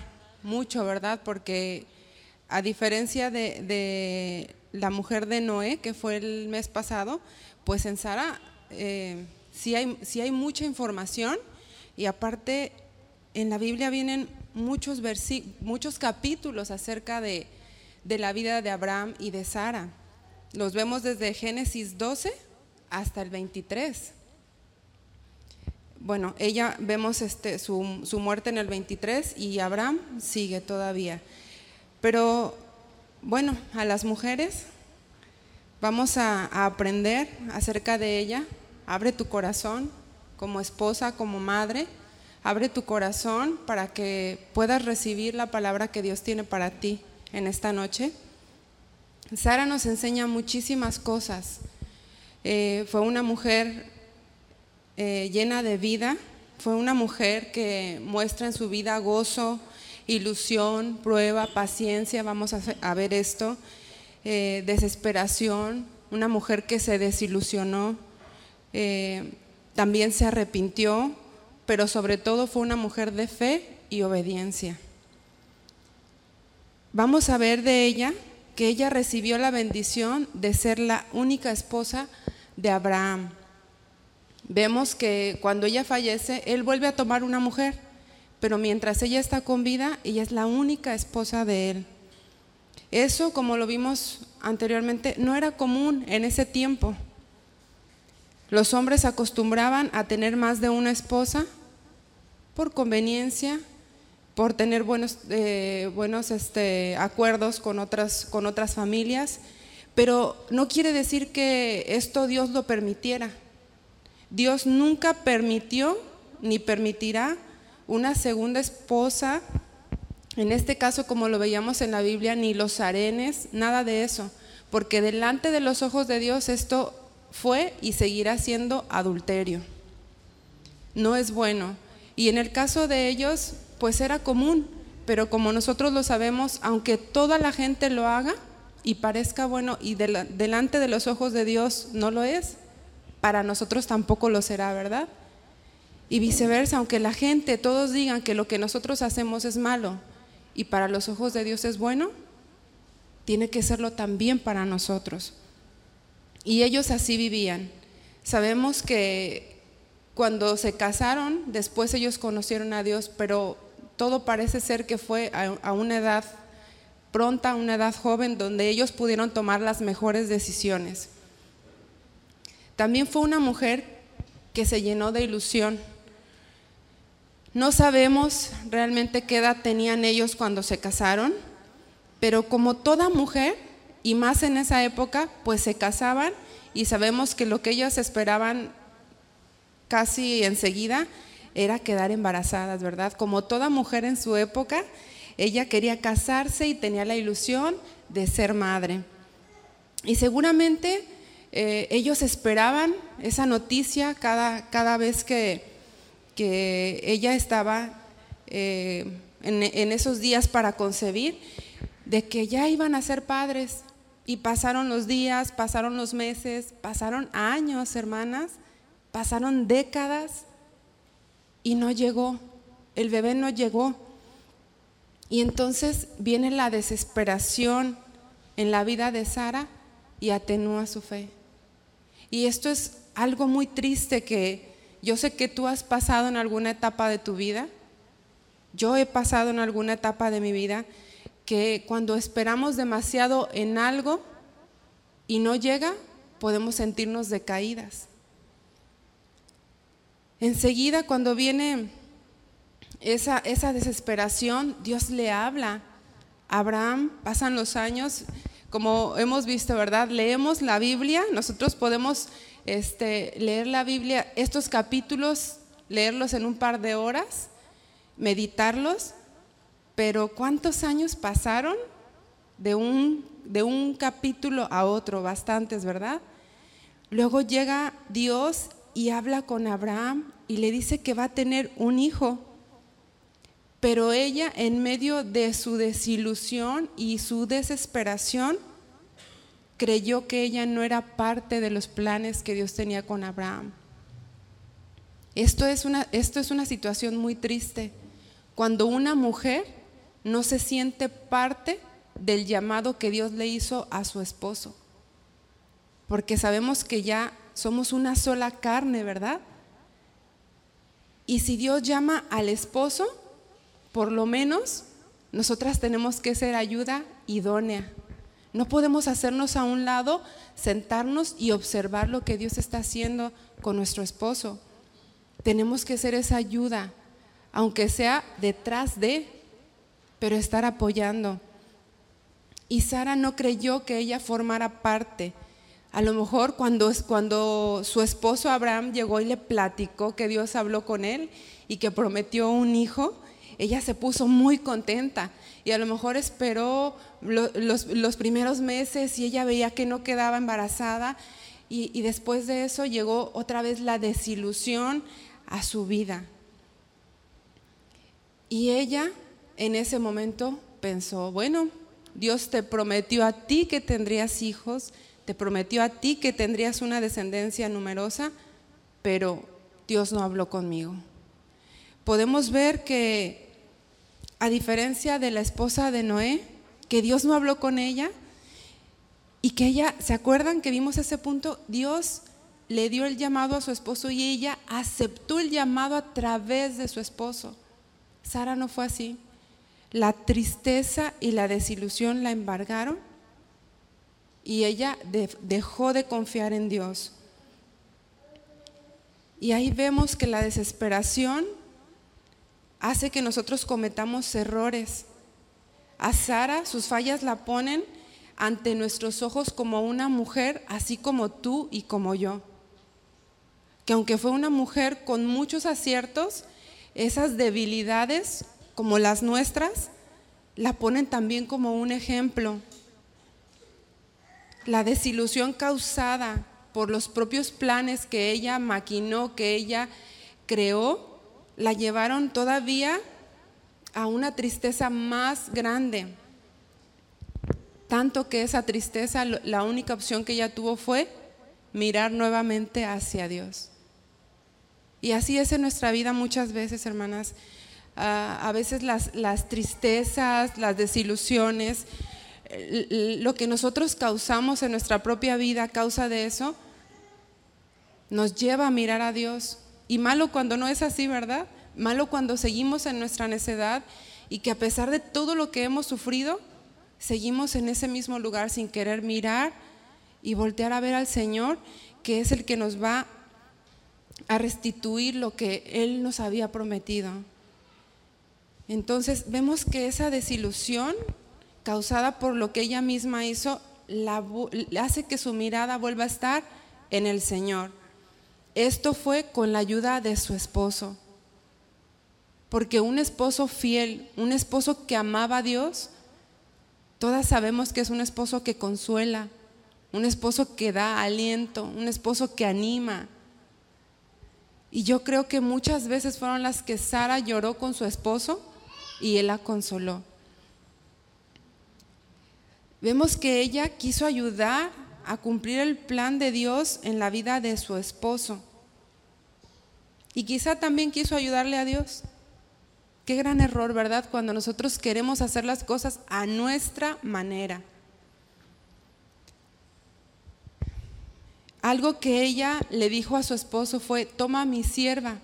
mucho, ¿verdad? Porque a diferencia de, la mujer de Noé, que fue el mes pasado, pues en Sara eh, sí, hay, sí hay mucha información y aparte en la Biblia vienen muchos, muchos capítulos acerca de, la vida de Abraham y de Sara. Los vemos desde Génesis 12 hasta el 23. Bueno, ella vemos este, su, su, muerte en el 23 y Abraham sigue todavía. Pero bueno, a las mujeres vamos a, aprender acerca de ella. Abre tu corazón como esposa, como madre Abre tu corazón para que puedas recibir la palabra que Dios tiene para ti en esta noche. Sara nos enseña muchísimas cosas. Eh, fue una mujer eh, llena de vida, fue una mujer que muestra en su vida gozo, ilusión, prueba, paciencia, vamos a, ver esto, eh, desesperación, una mujer que se desilusionó, también se arrepintió, pero sobre todo fue una mujer de fe y obediencia. Vamos a ver de ella que ella recibió la bendición de ser la única esposa de Abraham. Vemos que cuando ella fallece, él vuelve a tomar una mujer, pero mientras ella está con vida, ella es la única esposa de él. Eso, como lo vimos anteriormente, no era común en ese tiempo. Los hombres acostumbraban a tener más de una esposa por conveniencia, por tener buenos, eh, buenos este, acuerdos con otras, con otras familias, pero no quiere decir que esto Dios lo permitiera. Dios nunca permitió ni permitirá una segunda esposa, en este caso como lo veíamos en la Biblia, ni los arenes, nada de eso, porque delante de los ojos de Dios esto fue y seguirá siendo adulterio. No es bueno. Y en el caso de ellos, pues era común, pero como nosotros lo sabemos, aunque toda la gente lo haga y parezca bueno y delante de los ojos de Dios no lo es, para nosotros tampoco lo será, ¿verdad? Y viceversa, aunque la gente, todos digan que lo que nosotros hacemos es malo y para los ojos de Dios es bueno, tiene que serlo también para nosotros. Y ellos así vivían. Sabemos que Cuando se casaron, después ellos conocieron a Dios, pero todo parece ser que fue a, una edad pronta, a una edad joven, donde ellos pudieron tomar las mejores decisiones. También fue una mujer que se llenó de ilusión. No sabemos realmente qué edad tenían ellos cuando se casaron, pero como toda mujer, y más en esa época, pues se casaban y sabemos que lo que ellas esperaban casi enseguida era quedar embarazadas, ¿verdad? Como toda mujer en su época, ella quería casarse y tenía la ilusión de ser madre. Y seguramente eh, ellos esperaban esa noticia cada, cada vez que, que, ella estaba eh, en, en esos días para concebir, de que ya iban a ser padres. Y pasaron los días, pasaron los meses, pasaron años, hermanas, pasaron décadas y no llegó, el bebé no llegó. Y entonces viene la desesperación en la vida de Sara y atenúa su fe. Y esto es algo muy triste que yo sé que tú has pasado en alguna etapa de tu vida. Yo he pasado en alguna etapa de mi vida que cuando esperamos demasiado en algo y no llega, podemos sentirnos decaídas. Enseguida, cuando viene esa, desesperación, Dios le habla. Abraham, pasan los años, como hemos visto, ¿verdad? Leemos la Biblia, nosotros podemos este, leer la Biblia, estos capítulos, leerlos en un par de horas, meditarlos, pero ¿cuántos años pasaron de un, de un capítulo a otro? Bastantes, ¿verdad? Luego llega Dios y habla con Abraham y le dice que va a tener un hijo. Pero ella, en medio de su desilusión y su desesperación, creyó que ella no era parte de los planes que Dios tenía con Abraham. Esto es una, esto es una situación muy triste. Cuando una mujer no se siente parte del llamado que Dios le hizo a su esposo. Porque sabemos que ya somos una sola carne, ¿verdad? Y si Dios llama al esposo, por lo menos nosotras tenemos que ser ayuda idónea. No podemos hacernos a un lado, sentarnos y observar lo que Dios está haciendo con nuestro esposo. Tenemos que ser esa ayuda, aunque sea detrás de, pero estar apoyando. Y Sara no creyó que ella formara parte a lo mejor cuando, cuando su esposo Abraham llegó y le platicó que Dios habló con él y que prometió un hijo, ella se puso muy contenta y a lo mejor esperó los, primeros meses y ella veía que no quedaba embarazada y, después de eso llegó otra vez la desilusión a su vida. Y ella en ese momento pensó, bueno, Dios te prometió a ti que tendrías hijos, te prometió a ti que tendrías una descendencia numerosa, pero Dios no habló conmigo. Podemos ver que, a diferencia de la esposa de Noé, que Dios no habló con ella y que ella, ¿se acuerdan que vimos ese punto? Dios le dio el llamado a su esposo y ella aceptó el llamado a través de su esposo. Sara no fue así. La tristeza y la desilusión la embargaron y ella dejó de confiar en Dios. Y ahí vemos que la desesperación hace que nosotros cometamos errores. A Sara sus fallas la ponen ante nuestros ojos como una mujer, así como tú y como yo. Que aunque fue una mujer con muchos aciertos, esas debilidades como las nuestras la ponen también como un ejemplo la desilusión causada por los propios planes que ella maquinó, que ella creó, la llevaron todavía a una tristeza más grande. Tanto que esa tristeza, la única opción que ella tuvo fue mirar nuevamente hacia Dios. Y así es en nuestra vida muchas veces, hermanas. Ah, a veces las, las tristezas, las desilusiones, lo que nosotros causamos en nuestra propia vida a causa de eso, nos lleva a mirar a Dios Y malo cuando no es así, ¿verdad? Malo cuando seguimos en nuestra necedad y que a pesar de todo lo que hemos sufrido, seguimos en ese mismo lugar sin querer mirar y voltear a ver al Señor, que es el que nos va a restituir lo que Él nos había prometido. Entonces vemos que esa desilusión causada por lo que ella misma hizo hace que su mirada vuelva a estar en el Señor. Esto fue con la ayuda de su esposo. Porque un esposo fiel, un esposo que amaba a Dios, todas sabemos que es un esposo que consuela, un esposo que da aliento, un esposo que anima. Y yo creo que muchas veces fueron las que Sara lloró con su esposo y él la consoló. Vemos que ella quiso ayudar a cumplir el plan de Dios en la vida de su esposo. Y quizá también quiso ayudarle a Dios. Qué gran error, ¿verdad? Cuando nosotros queremos hacer las cosas a nuestra manera. Algo que ella le dijo a su esposo fue, toma mi sierva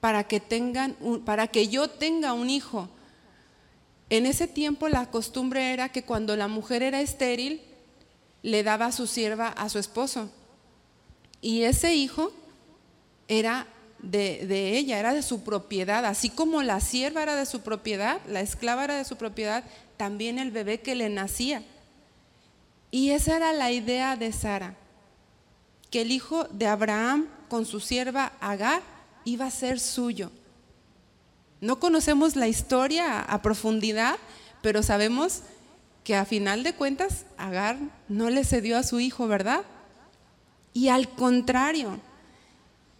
para que, tengan para que yo tenga un hijo. En ese tiempo la costumbre era que cuando la mujer era estéril, le daba su sierva a su esposo. Y ese hijo era de, de, ella, era de su propiedad. Así como la sierva era de su propiedad, la esclava era de su propiedad, también el bebé que le nacía. Y esa era la idea de Sara, que el hijo de Abraham con su sierva Agar iba a ser suyo. No conocemos la historia a profundidad, pero sabemos que a final de cuentas Agar no le cedió a su hijo, ¿verdad? Y al contrario,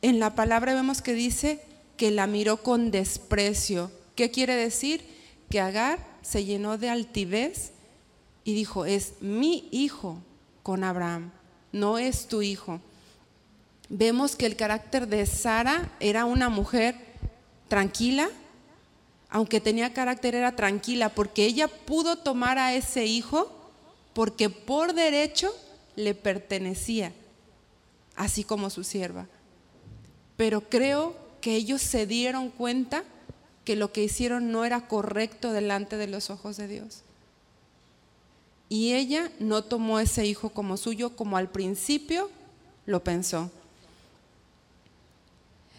en la palabra vemos que dice que la miró con desprecio. ¿Qué quiere decir? Que Agar se llenó de altivez y dijo, es mi hijo con Abraham, no es tu hijo vemos que el carácter de Sara era una mujer tranquila, aunque tenía carácter era tranquila, porque ella pudo tomar a ese hijo porque por derecho le pertenecía, así como su sierva. Pero creo que ellos se dieron cuenta que lo que hicieron no era correcto delante de los ojos de Dios. Y ella no tomó ese hijo como suyo como al principio lo pensó.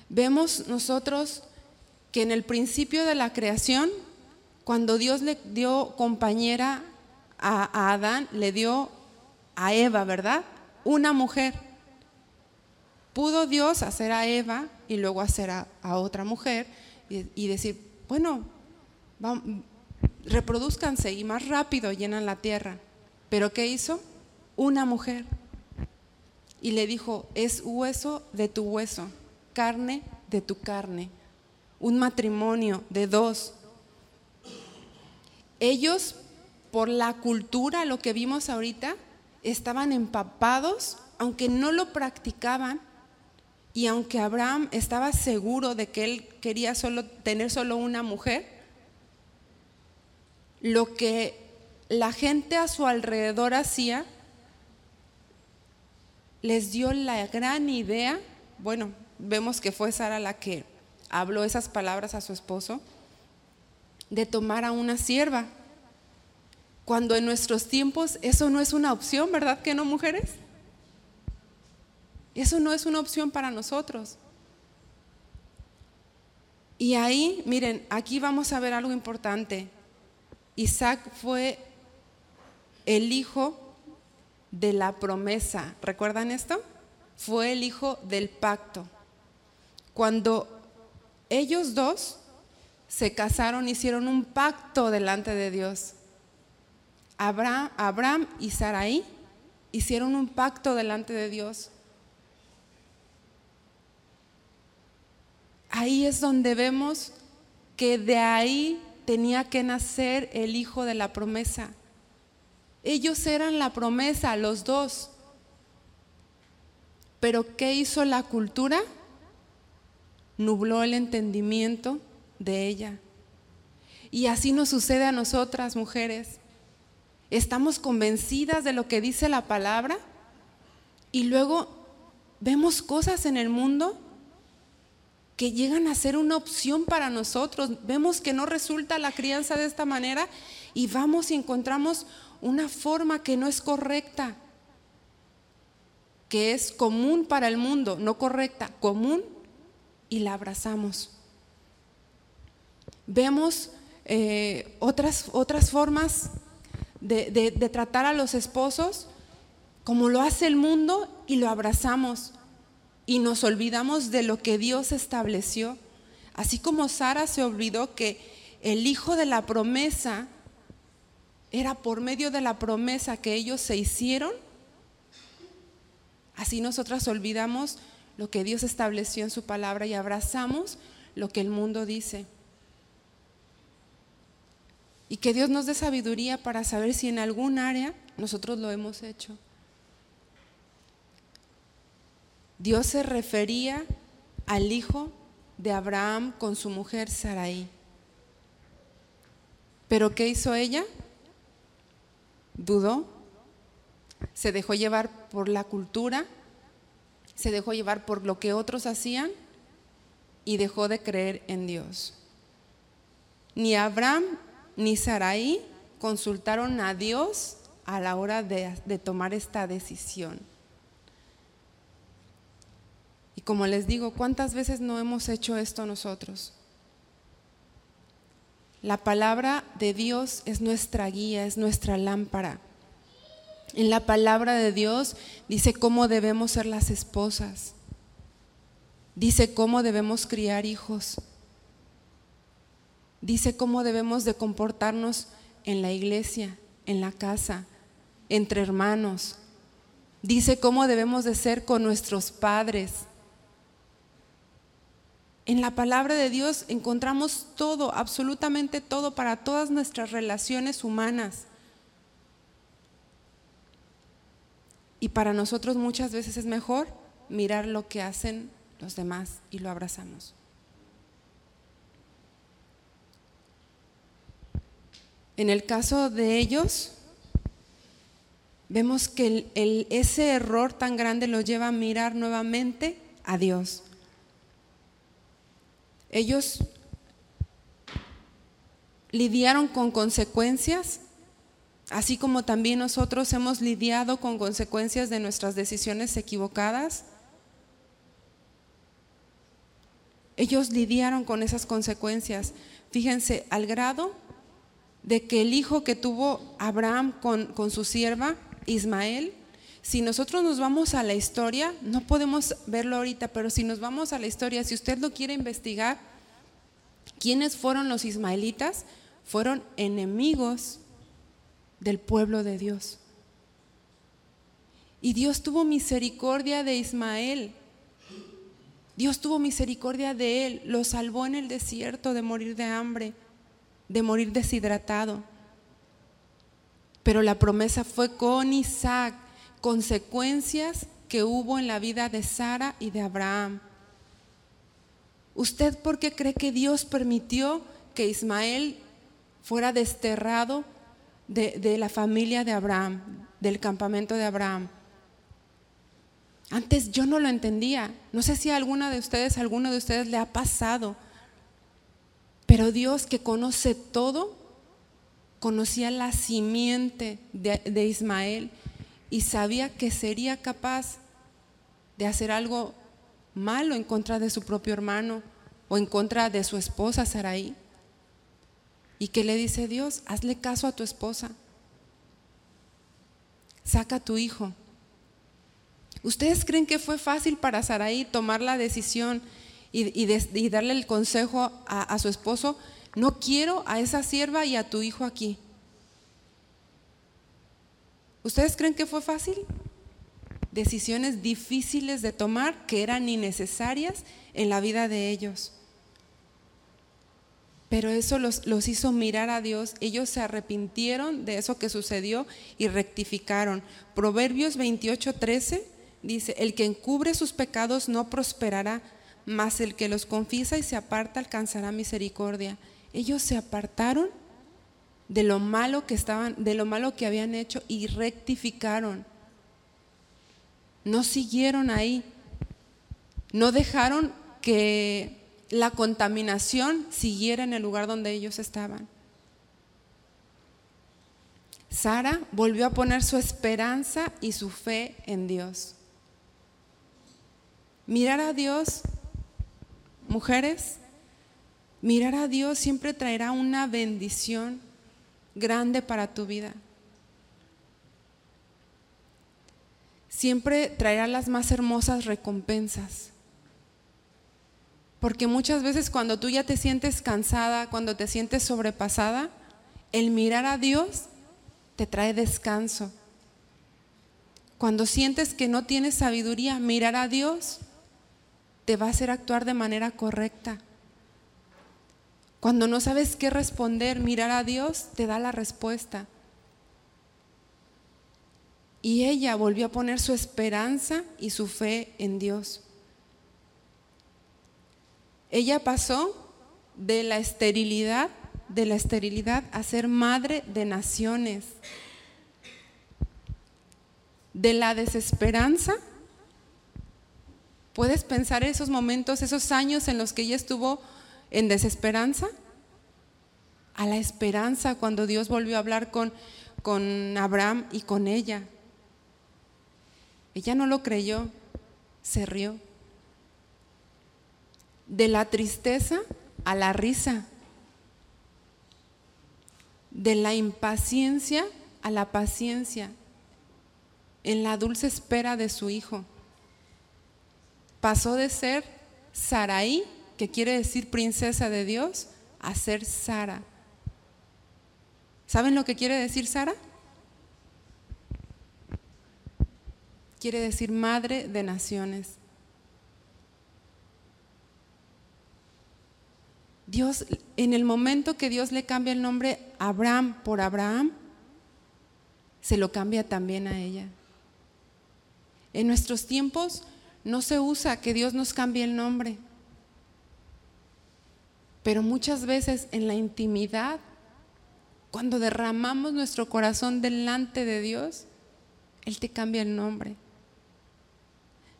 Vemos nosotros que en el principio de la creación, cuando Dios le dio compañera a, Adán, le dio a Eva, ¿verdad? Una mujer. Pudo Dios hacer a Eva y luego hacer a, otra mujer y, decir, bueno, reproduzcanse y más rápido llenan la tierra. Pero ¿qué hizo? Una mujer. Y le dijo, es hueso de tu hueso carne de tu carne, un matrimonio de dos. Ellos, por la cultura, lo que vimos ahorita, estaban empapados, aunque no lo practicaban, y aunque Abraham estaba seguro de que él quería solo, tener solo una mujer, lo que la gente a su alrededor hacía les dio la gran idea, bueno, vemos que fue Sara la que habló esas palabras a su esposo, de tomar a una sierva. Cuando en nuestros tiempos eso no es una opción, ¿verdad que no, mujeres? Eso no es una opción para nosotros. Y ahí, miren, aquí vamos a ver algo importante. Isaac fue el hijo de la promesa. ¿Recuerdan esto? Fue el hijo del pacto. Cuando ellos dos se casaron, hicieron un pacto delante de Dios. Abraham, Abraham y Sarai hicieron un pacto delante de Dios. Ahí es donde vemos que de ahí tenía que nacer el hijo de la promesa. Ellos eran la promesa, los dos. Pero ¿qué hizo la cultura? Nubló el entendimiento de ella. Y así nos sucede a nosotras, mujeres. Estamos convencidas de lo que dice la palabra y luego vemos cosas en el mundo que llegan a ser una opción para nosotros. Vemos que no resulta la crianza de esta manera y vamos y encontramos una forma que no es correcta, que es común para el mundo, no correcta, común, y la abrazamos. Vemos eh, otras, otras formas de, de tratar a los esposos como lo hace el mundo y lo abrazamos y nos olvidamos de lo que Dios estableció. Así como Sara se olvidó que el hijo de la promesa era por medio de la promesa que ellos se hicieron, así nosotras olvidamos lo que Dios estableció en su palabra y abrazamos lo que el mundo dice. Y que Dios nos dé sabiduría para saber si en algún área nosotros lo hemos hecho. Dios se refería al hijo de Abraham con su mujer Sarai. Pero ¿qué hizo ella? Dudó, se dejó llevar por la cultura, se dejó llevar por lo que otros hacían y dejó de creer en Dios. Ni Abraham ni Sarai consultaron a Dios a la hora de, tomar esta decisión. Y como les digo, ¿cuántas veces no hemos hecho esto nosotros? La palabra de Dios es nuestra guía, es nuestra lámpara. En la palabra de Dios dice cómo debemos ser las esposas. Dice cómo debemos criar hijos. Dice cómo debemos de comportarnos en la iglesia, en la casa, entre hermanos. Dice cómo debemos de ser con nuestros padres. En la palabra de Dios encontramos todo, absolutamente todo para todas nuestras relaciones humanas. Y para nosotros muchas veces es mejor mirar lo que hacen los demás y lo abrazamos. En el caso de ellos, vemos que ese error tan grande los lleva a mirar nuevamente a Dios. Ellos lidiaron con consecuencias, así como también nosotros hemos lidiado con consecuencias de nuestras decisiones equivocadas. Ellos lidiaron con esas consecuencias, fíjense, al grado de que el hijo que tuvo Abraham con, con su sierva, Ismael, si nosotros nos vamos a la historia, no podemos verlo ahorita, pero si nos vamos a la historia, si usted lo quiere investigar, ¿quiénes fueron los ismaelitas? Fueron enemigos del pueblo de Dios. Y Dios tuvo misericordia de Ismael. Dios tuvo misericordia de él, lo salvó en el desierto de morir de hambre, de morir deshidratado. Pero la promesa fue con Isaac consecuencias que hubo en la vida de Sara y de Abraham. ¿Usted por qué cree que Dios permitió que Ismael fuera desterrado de, de, la familia de Abraham, del campamento de Abraham? Antes yo no lo entendía. No sé si a alguna de ustedes, alguno de ustedes le ha pasado. Pero Dios que conoce todo, conocía la simiente de, de Ismael y sabía que sería capaz de hacer algo malo en contra de su propio hermano o en contra de su esposa Saraí. ¿Y qué le dice Dios? Hazle caso a tu esposa. Saca a tu hijo. ¿Ustedes creen que fue fácil para Saraí tomar la decisión y, darle el consejo a su esposo? No quiero a esa sierva y a tu hijo aquí. ¿Ustedes creen que fue fácil? Decisiones difíciles de tomar que eran innecesarias en la vida de ellos. Pero eso los, los, hizo mirar a Dios. Ellos se arrepintieron de eso que sucedió y rectificaron. Proverbios 28, 13 dice, el que encubre sus pecados no prosperará, mas el que los confiesa y se aparta alcanzará misericordia. Ellos se apartaron de lo malo que estaban, de lo malo que habían hecho y rectificaron. No siguieron ahí No dejaron que la contaminación siguiera en el lugar donde ellos estaban. Sara volvió a poner su esperanza y su fe en Dios. Mirar a Dios, mujeres, mirar a Dios siempre traerá una bendición grande para tu vida. Siempre traerá las más hermosas recompensas. Porque muchas veces cuando tú ya te sientes cansada, cuando te sientes sobrepasada, el mirar a Dios te trae descanso. Cuando sientes que no tienes sabiduría, mirar a Dios te va a hacer actuar de manera correcta. Cuando no sabes qué responder, mirar a Dios te da la respuesta. Y ella volvió a poner su esperanza y su fe en Dios. Ella pasó de la esterilidad, de la esterilidad a ser madre de naciones. De la desesperanza. ¿Puedes pensar esos momentos, esos años en los que ella estuvo en desesperanza? A la esperanza cuando Dios volvió a hablar con, con Abraham y con ella. Ella no lo creyó, se rió de la tristeza a la risa, de la impaciencia a la paciencia, en la dulce espera de su hijo. Pasó de ser Saraí, que quiere decir princesa de Dios, a ser Sara. ¿Saben lo que quiere decir Sara? Quiere decir madre de naciones. Dios, en el momento que Dios le cambia el nombre Abraham por Abraham, se lo cambia también a ella. En nuestros tiempos no se usa que Dios nos cambie el nombre, pero muchas veces en la intimidad, cuando derramamos nuestro corazón delante de Dios, Él te cambia el nombre.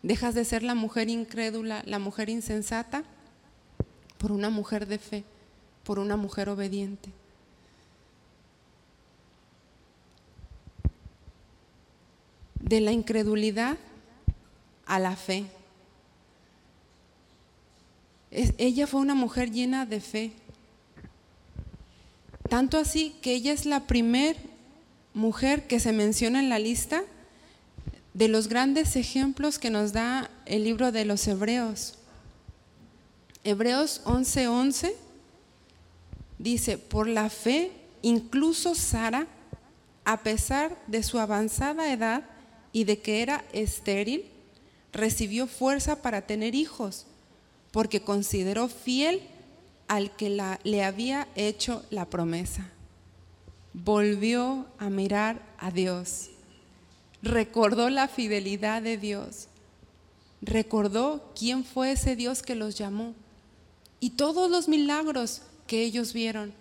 Dejas de ser la mujer incrédula, la mujer insensata por una mujer de fe, por una mujer obediente. De la incredulidad a la fe. ella fue una mujer llena de fe. Tanto así que ella es la primer mujer que se menciona en la lista de los grandes ejemplos que nos da el libro de los Hebreos. Hebreos 11:11 dice, por la fe, incluso Sara, a pesar de su avanzada edad y de que era estéril, recibió fuerza para tener hijos, porque consideró fiel al que la, le había hecho la promesa. Volvió a mirar a Dios, recordó la fidelidad de Dios, recordó quién fue ese Dios que los llamó y todos los milagros que ellos vieron.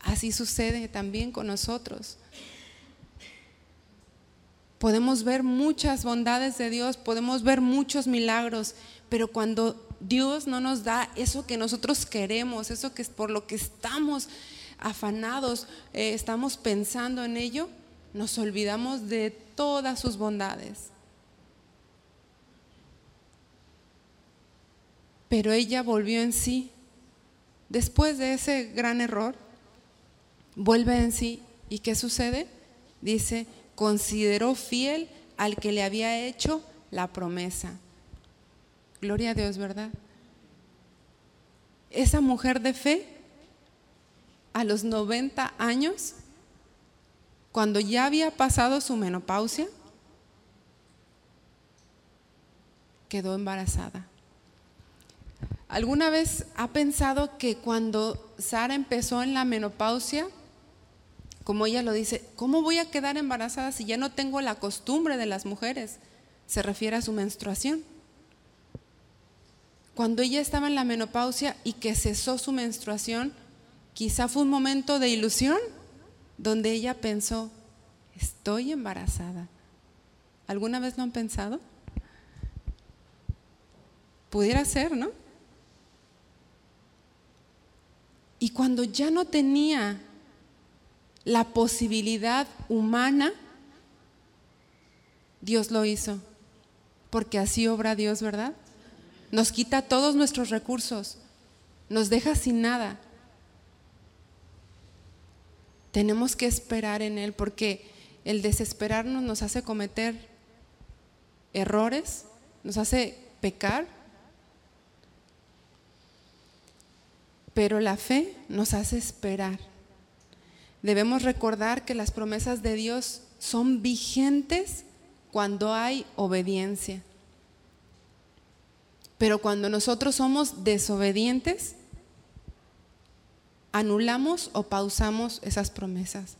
Así sucede también con nosotros. Podemos ver muchas bondades de Dios, podemos ver muchos milagros, pero cuando Dios no nos da eso que nosotros queremos, eso que es por lo que estamos afanados, eh, estamos pensando en ello, nos olvidamos de todas sus bondades. Pero ella volvió en sí. Después de ese gran error, vuelve en sí. ¿Y qué sucede? Dice, consideró fiel al que le había hecho la promesa. Gloria a Dios, ¿verdad? Esa mujer de fe, a los 90 años, cuando ya había pasado su menopausia, quedó embarazada. ¿Alguna vez ha pensado que cuando Sara empezó en la menopausia, como ella lo dice, ¿cómo voy a quedar embarazada si ya no tengo la costumbre de las mujeres? Se refiere a su menstruación. Cuando ella estaba en la menopausia y que cesó su menstruación, quizá fue un momento de ilusión donde ella pensó, estoy embarazada. ¿Alguna vez lo han pensado? pudiera ser, ¿no? Y cuando ya no tenía la posibilidad humana, Dios lo hizo, porque así obra Dios, ¿verdad? Nos quita todos nuestros recursos, nos deja sin nada. Tenemos que esperar en Él porque el desesperarnos nos hace cometer errores, nos hace pecar, pero la fe nos hace esperar. Debemos recordar que las promesas de Dios son vigentes cuando hay obediencia. Pero cuando nosotros somos desobedientes, anulamos o pausamos esas promesas.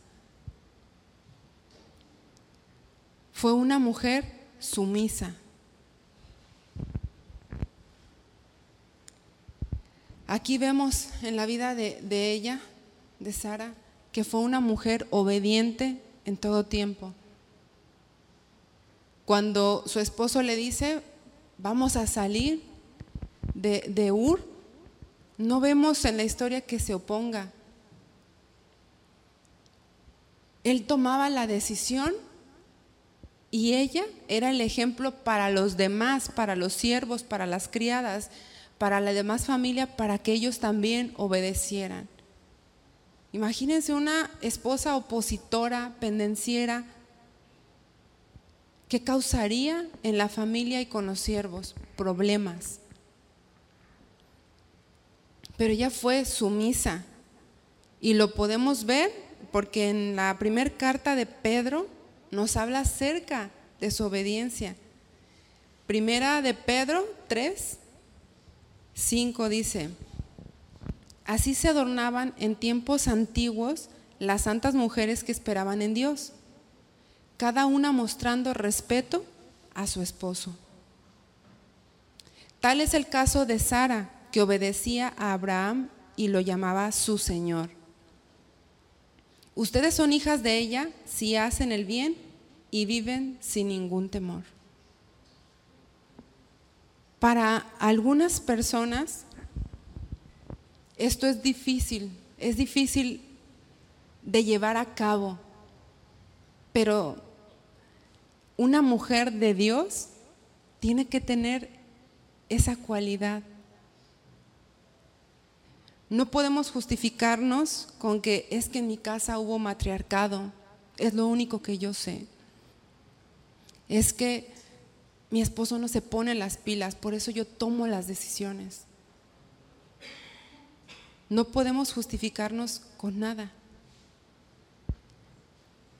Fue una mujer sumisa. Aquí vemos en la vida de, ella, de Sara, que fue una mujer obediente en todo tiempo. Cuando su esposo le dice, vamos a salir de Ur, no vemos en la historia que se oponga. Él tomaba la decisión y ella era el ejemplo para los demás, para los siervos, para las criadas, para la demás familia, para que ellos también obedecieran. Imagínense una esposa opositora, pendenciera, ¿qué causaría en la familia y con los siervos? Problemas. Pero ella fue sumisa y lo podemos ver porque en la primera carta de Pedro nos habla acerca de su obediencia. Primera de Pedro 3, 5 dice, así se adornaban en tiempos antiguos las santas mujeres que esperaban en Dios, cada una mostrando respeto a su esposo. Tal es el caso de Sara, que obedecía a Abraham y lo llamaba su Señor. Ustedes son hijas de ella si hacen el bien y viven sin ningún temor. Para algunas personas esto es difícil, es difícil de llevar a cabo, pero una mujer de Dios tiene que tener esa cualidad no podemos justificarnos con que es que en mi casa hubo matriarcado, es lo único que yo sé. Es que mi esposo no se pone las pilas, por eso yo tomo las decisiones. No podemos justificarnos con nada,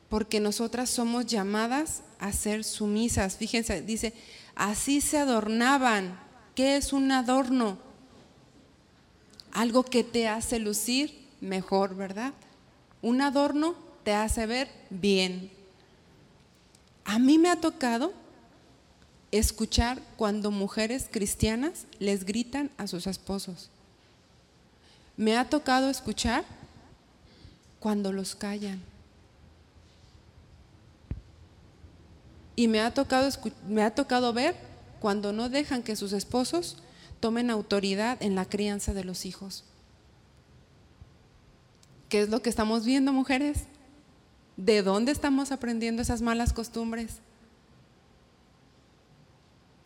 porque nosotras somos llamadas a ser sumisas. Fíjense, dice, así se adornaban. ¿Qué es un adorno? algo que te hace lucir mejor, ¿verdad? Un adorno te hace ver bien. A mí me ha tocado escuchar cuando mujeres cristianas les gritan a sus esposos. Me ha tocado escuchar cuando los callan. Y me ha tocado, me ha tocado ver cuando no dejan que sus esposos tomen autoridad en la crianza de los hijos. ¿Qué es lo que estamos viendo, mujeres? ¿De dónde estamos aprendiendo esas malas costumbres?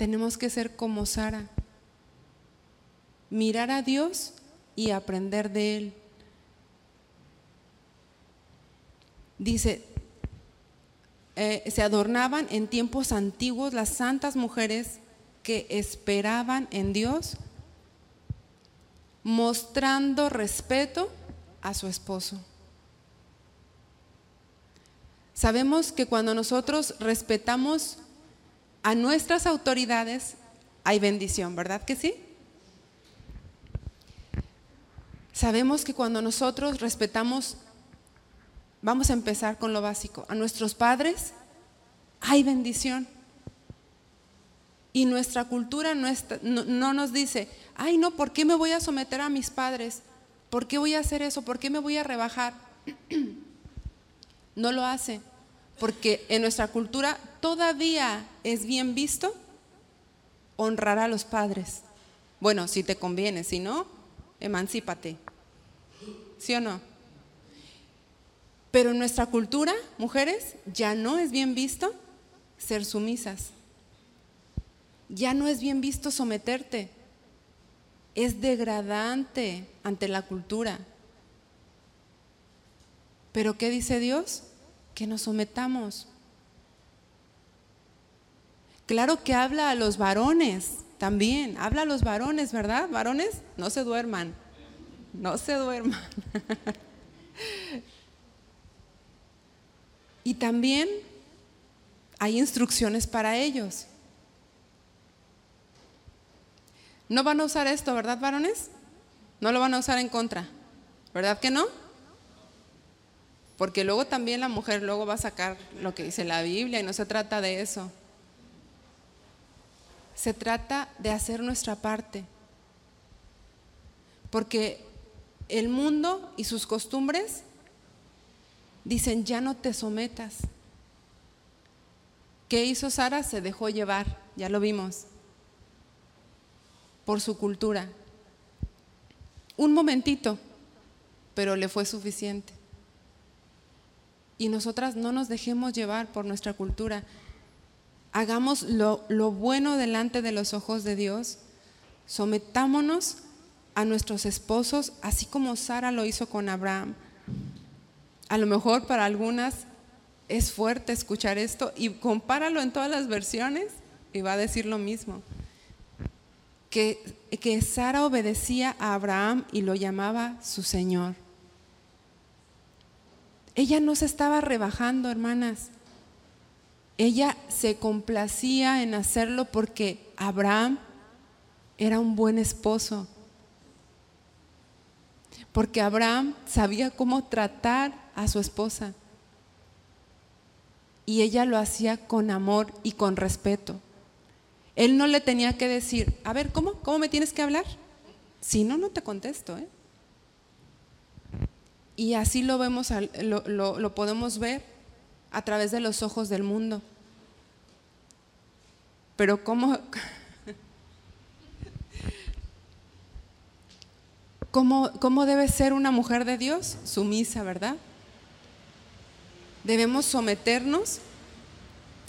Tenemos que ser como Sara, mirar a Dios y aprender de Él. Dice, eh, se adornaban en tiempos antiguos las santas mujeres que esperaban en Dios, mostrando respeto a su esposo. Sabemos que cuando nosotros respetamos a nuestras autoridades, hay bendición, ¿verdad que sí? Sabemos que cuando nosotros respetamos, vamos a empezar con lo básico, a nuestros padres, hay bendición. Y nuestra cultura no, no, nos dice, ay no, ¿por qué me voy a someter a mis padres? ¿Por qué voy a hacer eso? ¿Por qué me voy a rebajar? no lo hace, porque en nuestra cultura todavía es bien visto honrar a los padres. Bueno, si te conviene, si no, emancípate. ¿Sí o no? Pero en nuestra cultura, mujeres, ya no es bien visto ser sumisas. Ya no es bien visto someterte. Es degradante ante la cultura. Pero ¿qué dice Dios? Que nos sometamos. Claro que habla a los varones también, habla a los varones, ¿verdad? Varones, no se duerman, no se duerman. y también hay instrucciones para ellos. No van a usar esto, ¿verdad, varones? No lo van a usar en contra, ¿verdad que no? Porque luego también la mujer luego va a sacar lo que dice la Biblia y no se trata de eso. Se trata de hacer nuestra parte. Porque el mundo y sus costumbres dicen, ya no te sometas. ¿Qué hizo Sara? Se dejó llevar, ya lo vimos, por su cultura. Un momentito, pero le fue suficiente. Y nosotras no nos dejemos llevar por nuestra cultura. Hagamos lo, bueno delante de los ojos de Dios. Sometámonos a nuestros esposos, así como Sara lo hizo con Abraham. A lo mejor para algunas es fuerte escuchar esto y compáralo en todas las versiones y va a decir lo mismo. Que, que Sara obedecía a Abraham y lo llamaba su Señor. Ella no se estaba rebajando, hermanas. Ella se complacía en hacerlo porque Abraham era un buen esposo. Porque Abraham sabía cómo tratar a su esposa y ella lo hacía con amor y con respeto. Él no le tenía que decir, a ver, ¿cómo? ¿Cómo me tienes que hablar? Si no, no te contesto. ¿eh? Y así lo, vemos, lo, lo podemos ver a través de los ojos del mundo. Pero ¿cómo, ¿Cómo, ¿Cómo, debe ser una mujer de Dios? Sumisa, ¿verdad? Debemos someternos,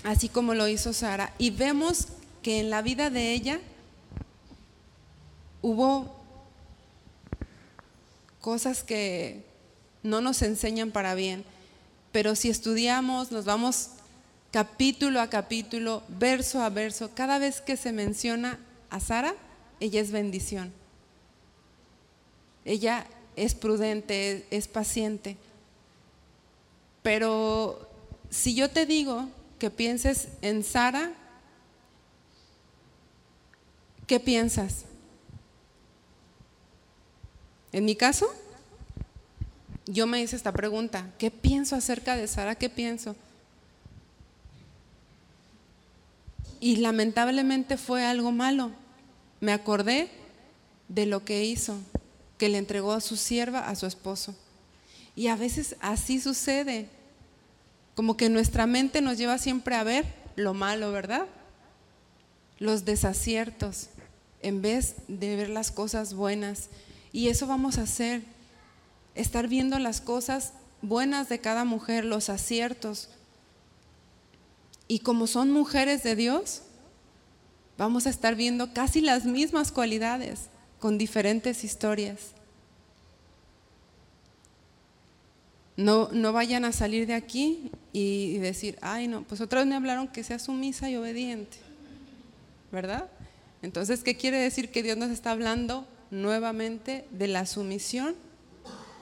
así como lo hizo Sara. Y vemos que en la vida de ella hubo cosas que no nos enseñan para bien. Pero si estudiamos, nos vamos capítulo a capítulo, verso a verso, cada vez que se menciona a Sara, ella es bendición. Ella es prudente, es, paciente. Pero si yo te digo que pienses en Sara, ¿qué piensas? En mi caso, yo me hice esta pregunta, ¿qué pienso acerca de Sara? ¿Qué pienso? Y lamentablemente fue algo malo. Me acordé de lo que hizo, que le entregó a su sierva a su esposo. Y a veces así sucede, como que nuestra mente nos lleva siempre a ver lo malo, ¿verdad? Los desaciertos, en vez de ver las cosas buenas. Y eso vamos a hacer, estar viendo las cosas buenas de cada mujer, los aciertos. Y como son mujeres de Dios, vamos a estar viendo casi las mismas cualidades con diferentes historias. No, no vayan a salir de aquí y decir, ay no, pues otra vez me hablaron que sea sumisa y obediente, ¿verdad? Entonces, ¿qué quiere decir? Que Dios nos está hablando nuevamente de la sumisión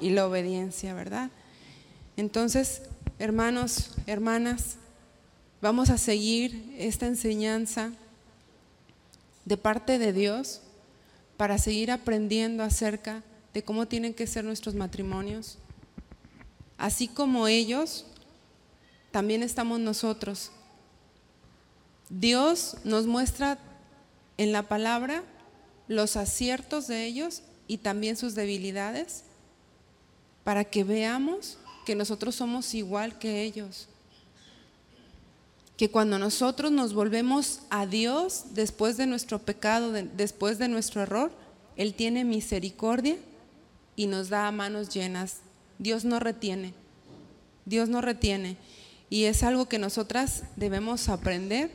y la obediencia, ¿verdad? Entonces, hermanos, hermanas, vamos a seguir esta enseñanza de parte de Dios para seguir aprendiendo acerca de cómo tienen que ser nuestros matrimonios Así como ellos, también estamos nosotros. Dios nos muestra en la palabra los aciertos de ellos y también sus debilidades para que veamos que nosotros somos igual que ellos, que cuando nosotros nos volvemos a Dios después de nuestro pecado, después de nuestro error, Él tiene misericordia y nos da manos llenas. Dios no retiene, Dios no retiene. Y es algo que nosotras debemos aprender.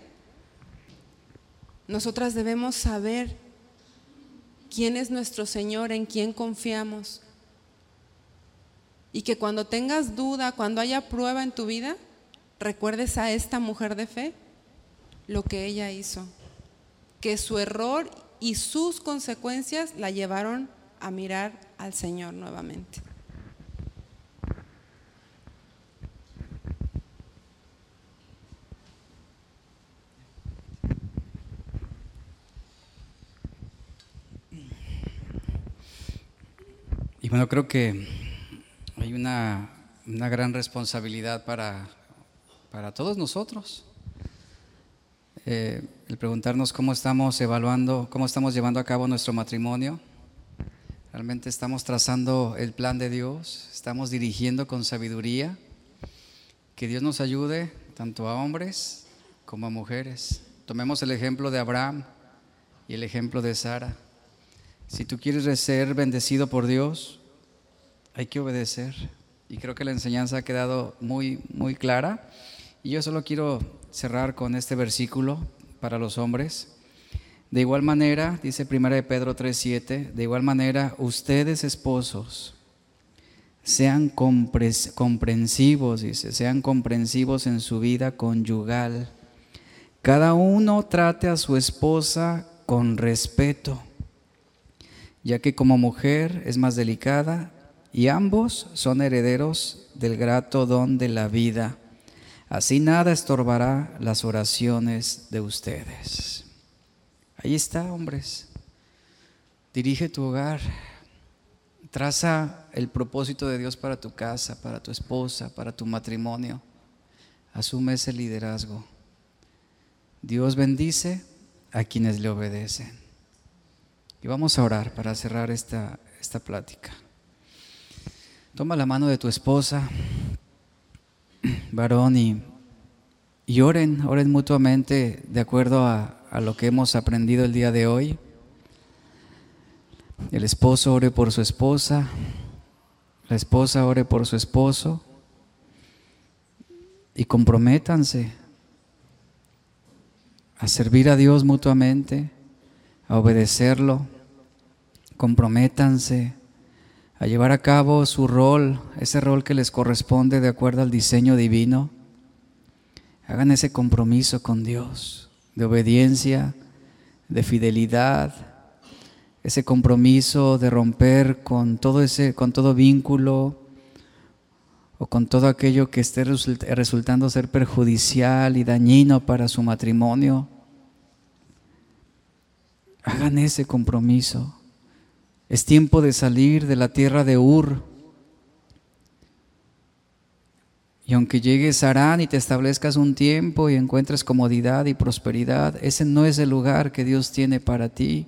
Nosotras debemos saber quién es nuestro Señor, en quién confiamos. Y que cuando tengas duda, cuando haya prueba en tu vida, recuerdes a esta mujer de fe lo que ella hizo. Que su error y sus consecuencias la llevaron a mirar al Señor nuevamente. Y bueno, creo que hay una, gran responsabilidad para, para todos nosotros. Eh, el preguntarnos cómo estamos evaluando, cómo estamos llevando a cabo nuestro matrimonio. Realmente estamos trazando el plan de Dios, estamos dirigiendo con sabiduría. Que Dios nos ayude tanto a hombres como a mujeres. Tomemos el ejemplo de Abraham y el ejemplo de Sara. Si tú quieres ser bendecido por Dios, hay que obedecer. Y creo que la enseñanza ha quedado muy, muy clara. Y yo solo quiero cerrar con este versículo para los hombres. De igual manera, dice 1 de Pedro 3:7, de igual manera, ustedes esposos, sean comprensivos, dice, sean comprensivos en su vida conyugal. Cada uno trate a su esposa con respeto ya que como mujer es más delicada y ambos son herederos del grato don de la vida. Así nada estorbará las oraciones de ustedes. Ahí está, hombres. Dirige tu hogar. Traza el propósito de Dios para tu casa, para tu esposa, para tu matrimonio. Asume ese liderazgo. Dios bendice a quienes le obedecen. Y vamos a orar para cerrar esta, esta plática. Toma la mano de tu esposa, varón, y, oren, oren mutuamente de acuerdo a, a lo que hemos aprendido el día de hoy. El esposo ore por su esposa, la esposa ore por su esposo y comprométanse a servir a Dios mutuamente, a obedecerlo comprométanse a llevar a cabo su rol, ese rol que les corresponde de acuerdo al diseño divino. Hagan ese compromiso con Dios, de obediencia, de fidelidad, ese compromiso de romper con todo ese, con todo vínculo o con todo aquello que esté resultando ser perjudicial y dañino para su matrimonio. Hagan ese compromiso. Es tiempo de salir de la tierra de Ur. Y aunque llegues a Arán y te establezcas un tiempo y encuentres comodidad y prosperidad, ese no es el lugar que Dios tiene para ti.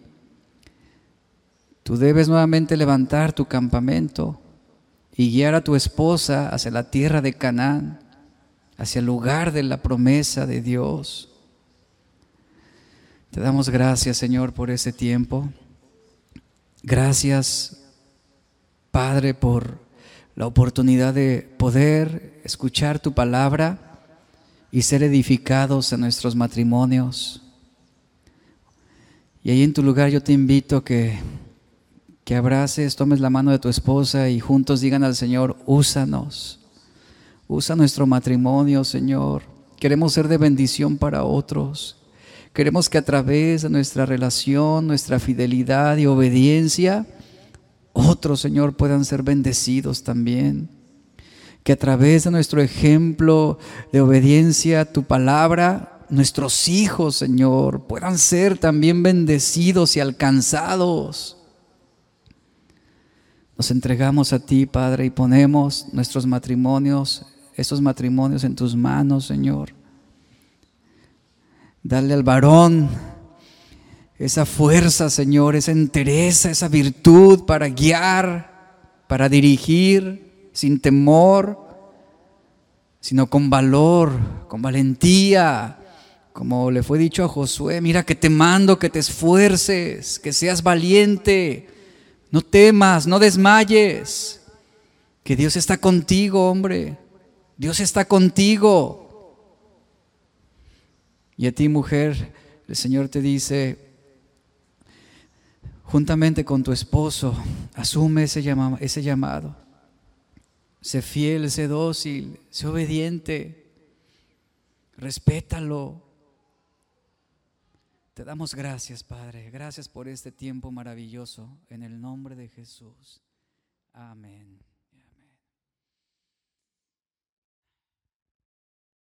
Tú debes nuevamente levantar tu campamento y guiar a tu esposa hacia la tierra de Canaán, hacia el lugar de la promesa de Dios. Te damos gracias, Señor, por ese tiempo. Gracias, Padre, por la oportunidad de poder escuchar tu palabra y ser edificados en nuestros matrimonios. Y ahí en tu lugar yo te invito que, que abraces, tomes la mano de tu esposa y juntos digan al Señor, úsanos, usa nuestro matrimonio, Señor. Queremos ser de bendición para otros. Queremos que a través de nuestra relación, nuestra fidelidad y obediencia, otros, Señor, puedan ser bendecidos también. Que a través de nuestro ejemplo de obediencia a tu palabra, nuestros hijos, Señor, puedan ser también bendecidos y alcanzados. Nos entregamos a ti, Padre, y ponemos nuestros matrimonios, esos matrimonios en tus manos, Señor. Dale al varón esa fuerza, Señor, esa entereza, esa virtud para guiar, para dirigir sin temor, sino con valor, con valentía, como le fue dicho a Josué, mira que te mando que te esfuerces, que seas valiente, no temas, no desmayes, que Dios está contigo, hombre, Dios está contigo. Y a ti, mujer, el Señor te dice, juntamente con tu esposo, asume ese, ese llamado. Sé fiel, sé dócil, sé obediente, respétalo. Te damos gracias, Padre. Gracias por este tiempo maravilloso. En el nombre de Jesús. Amén.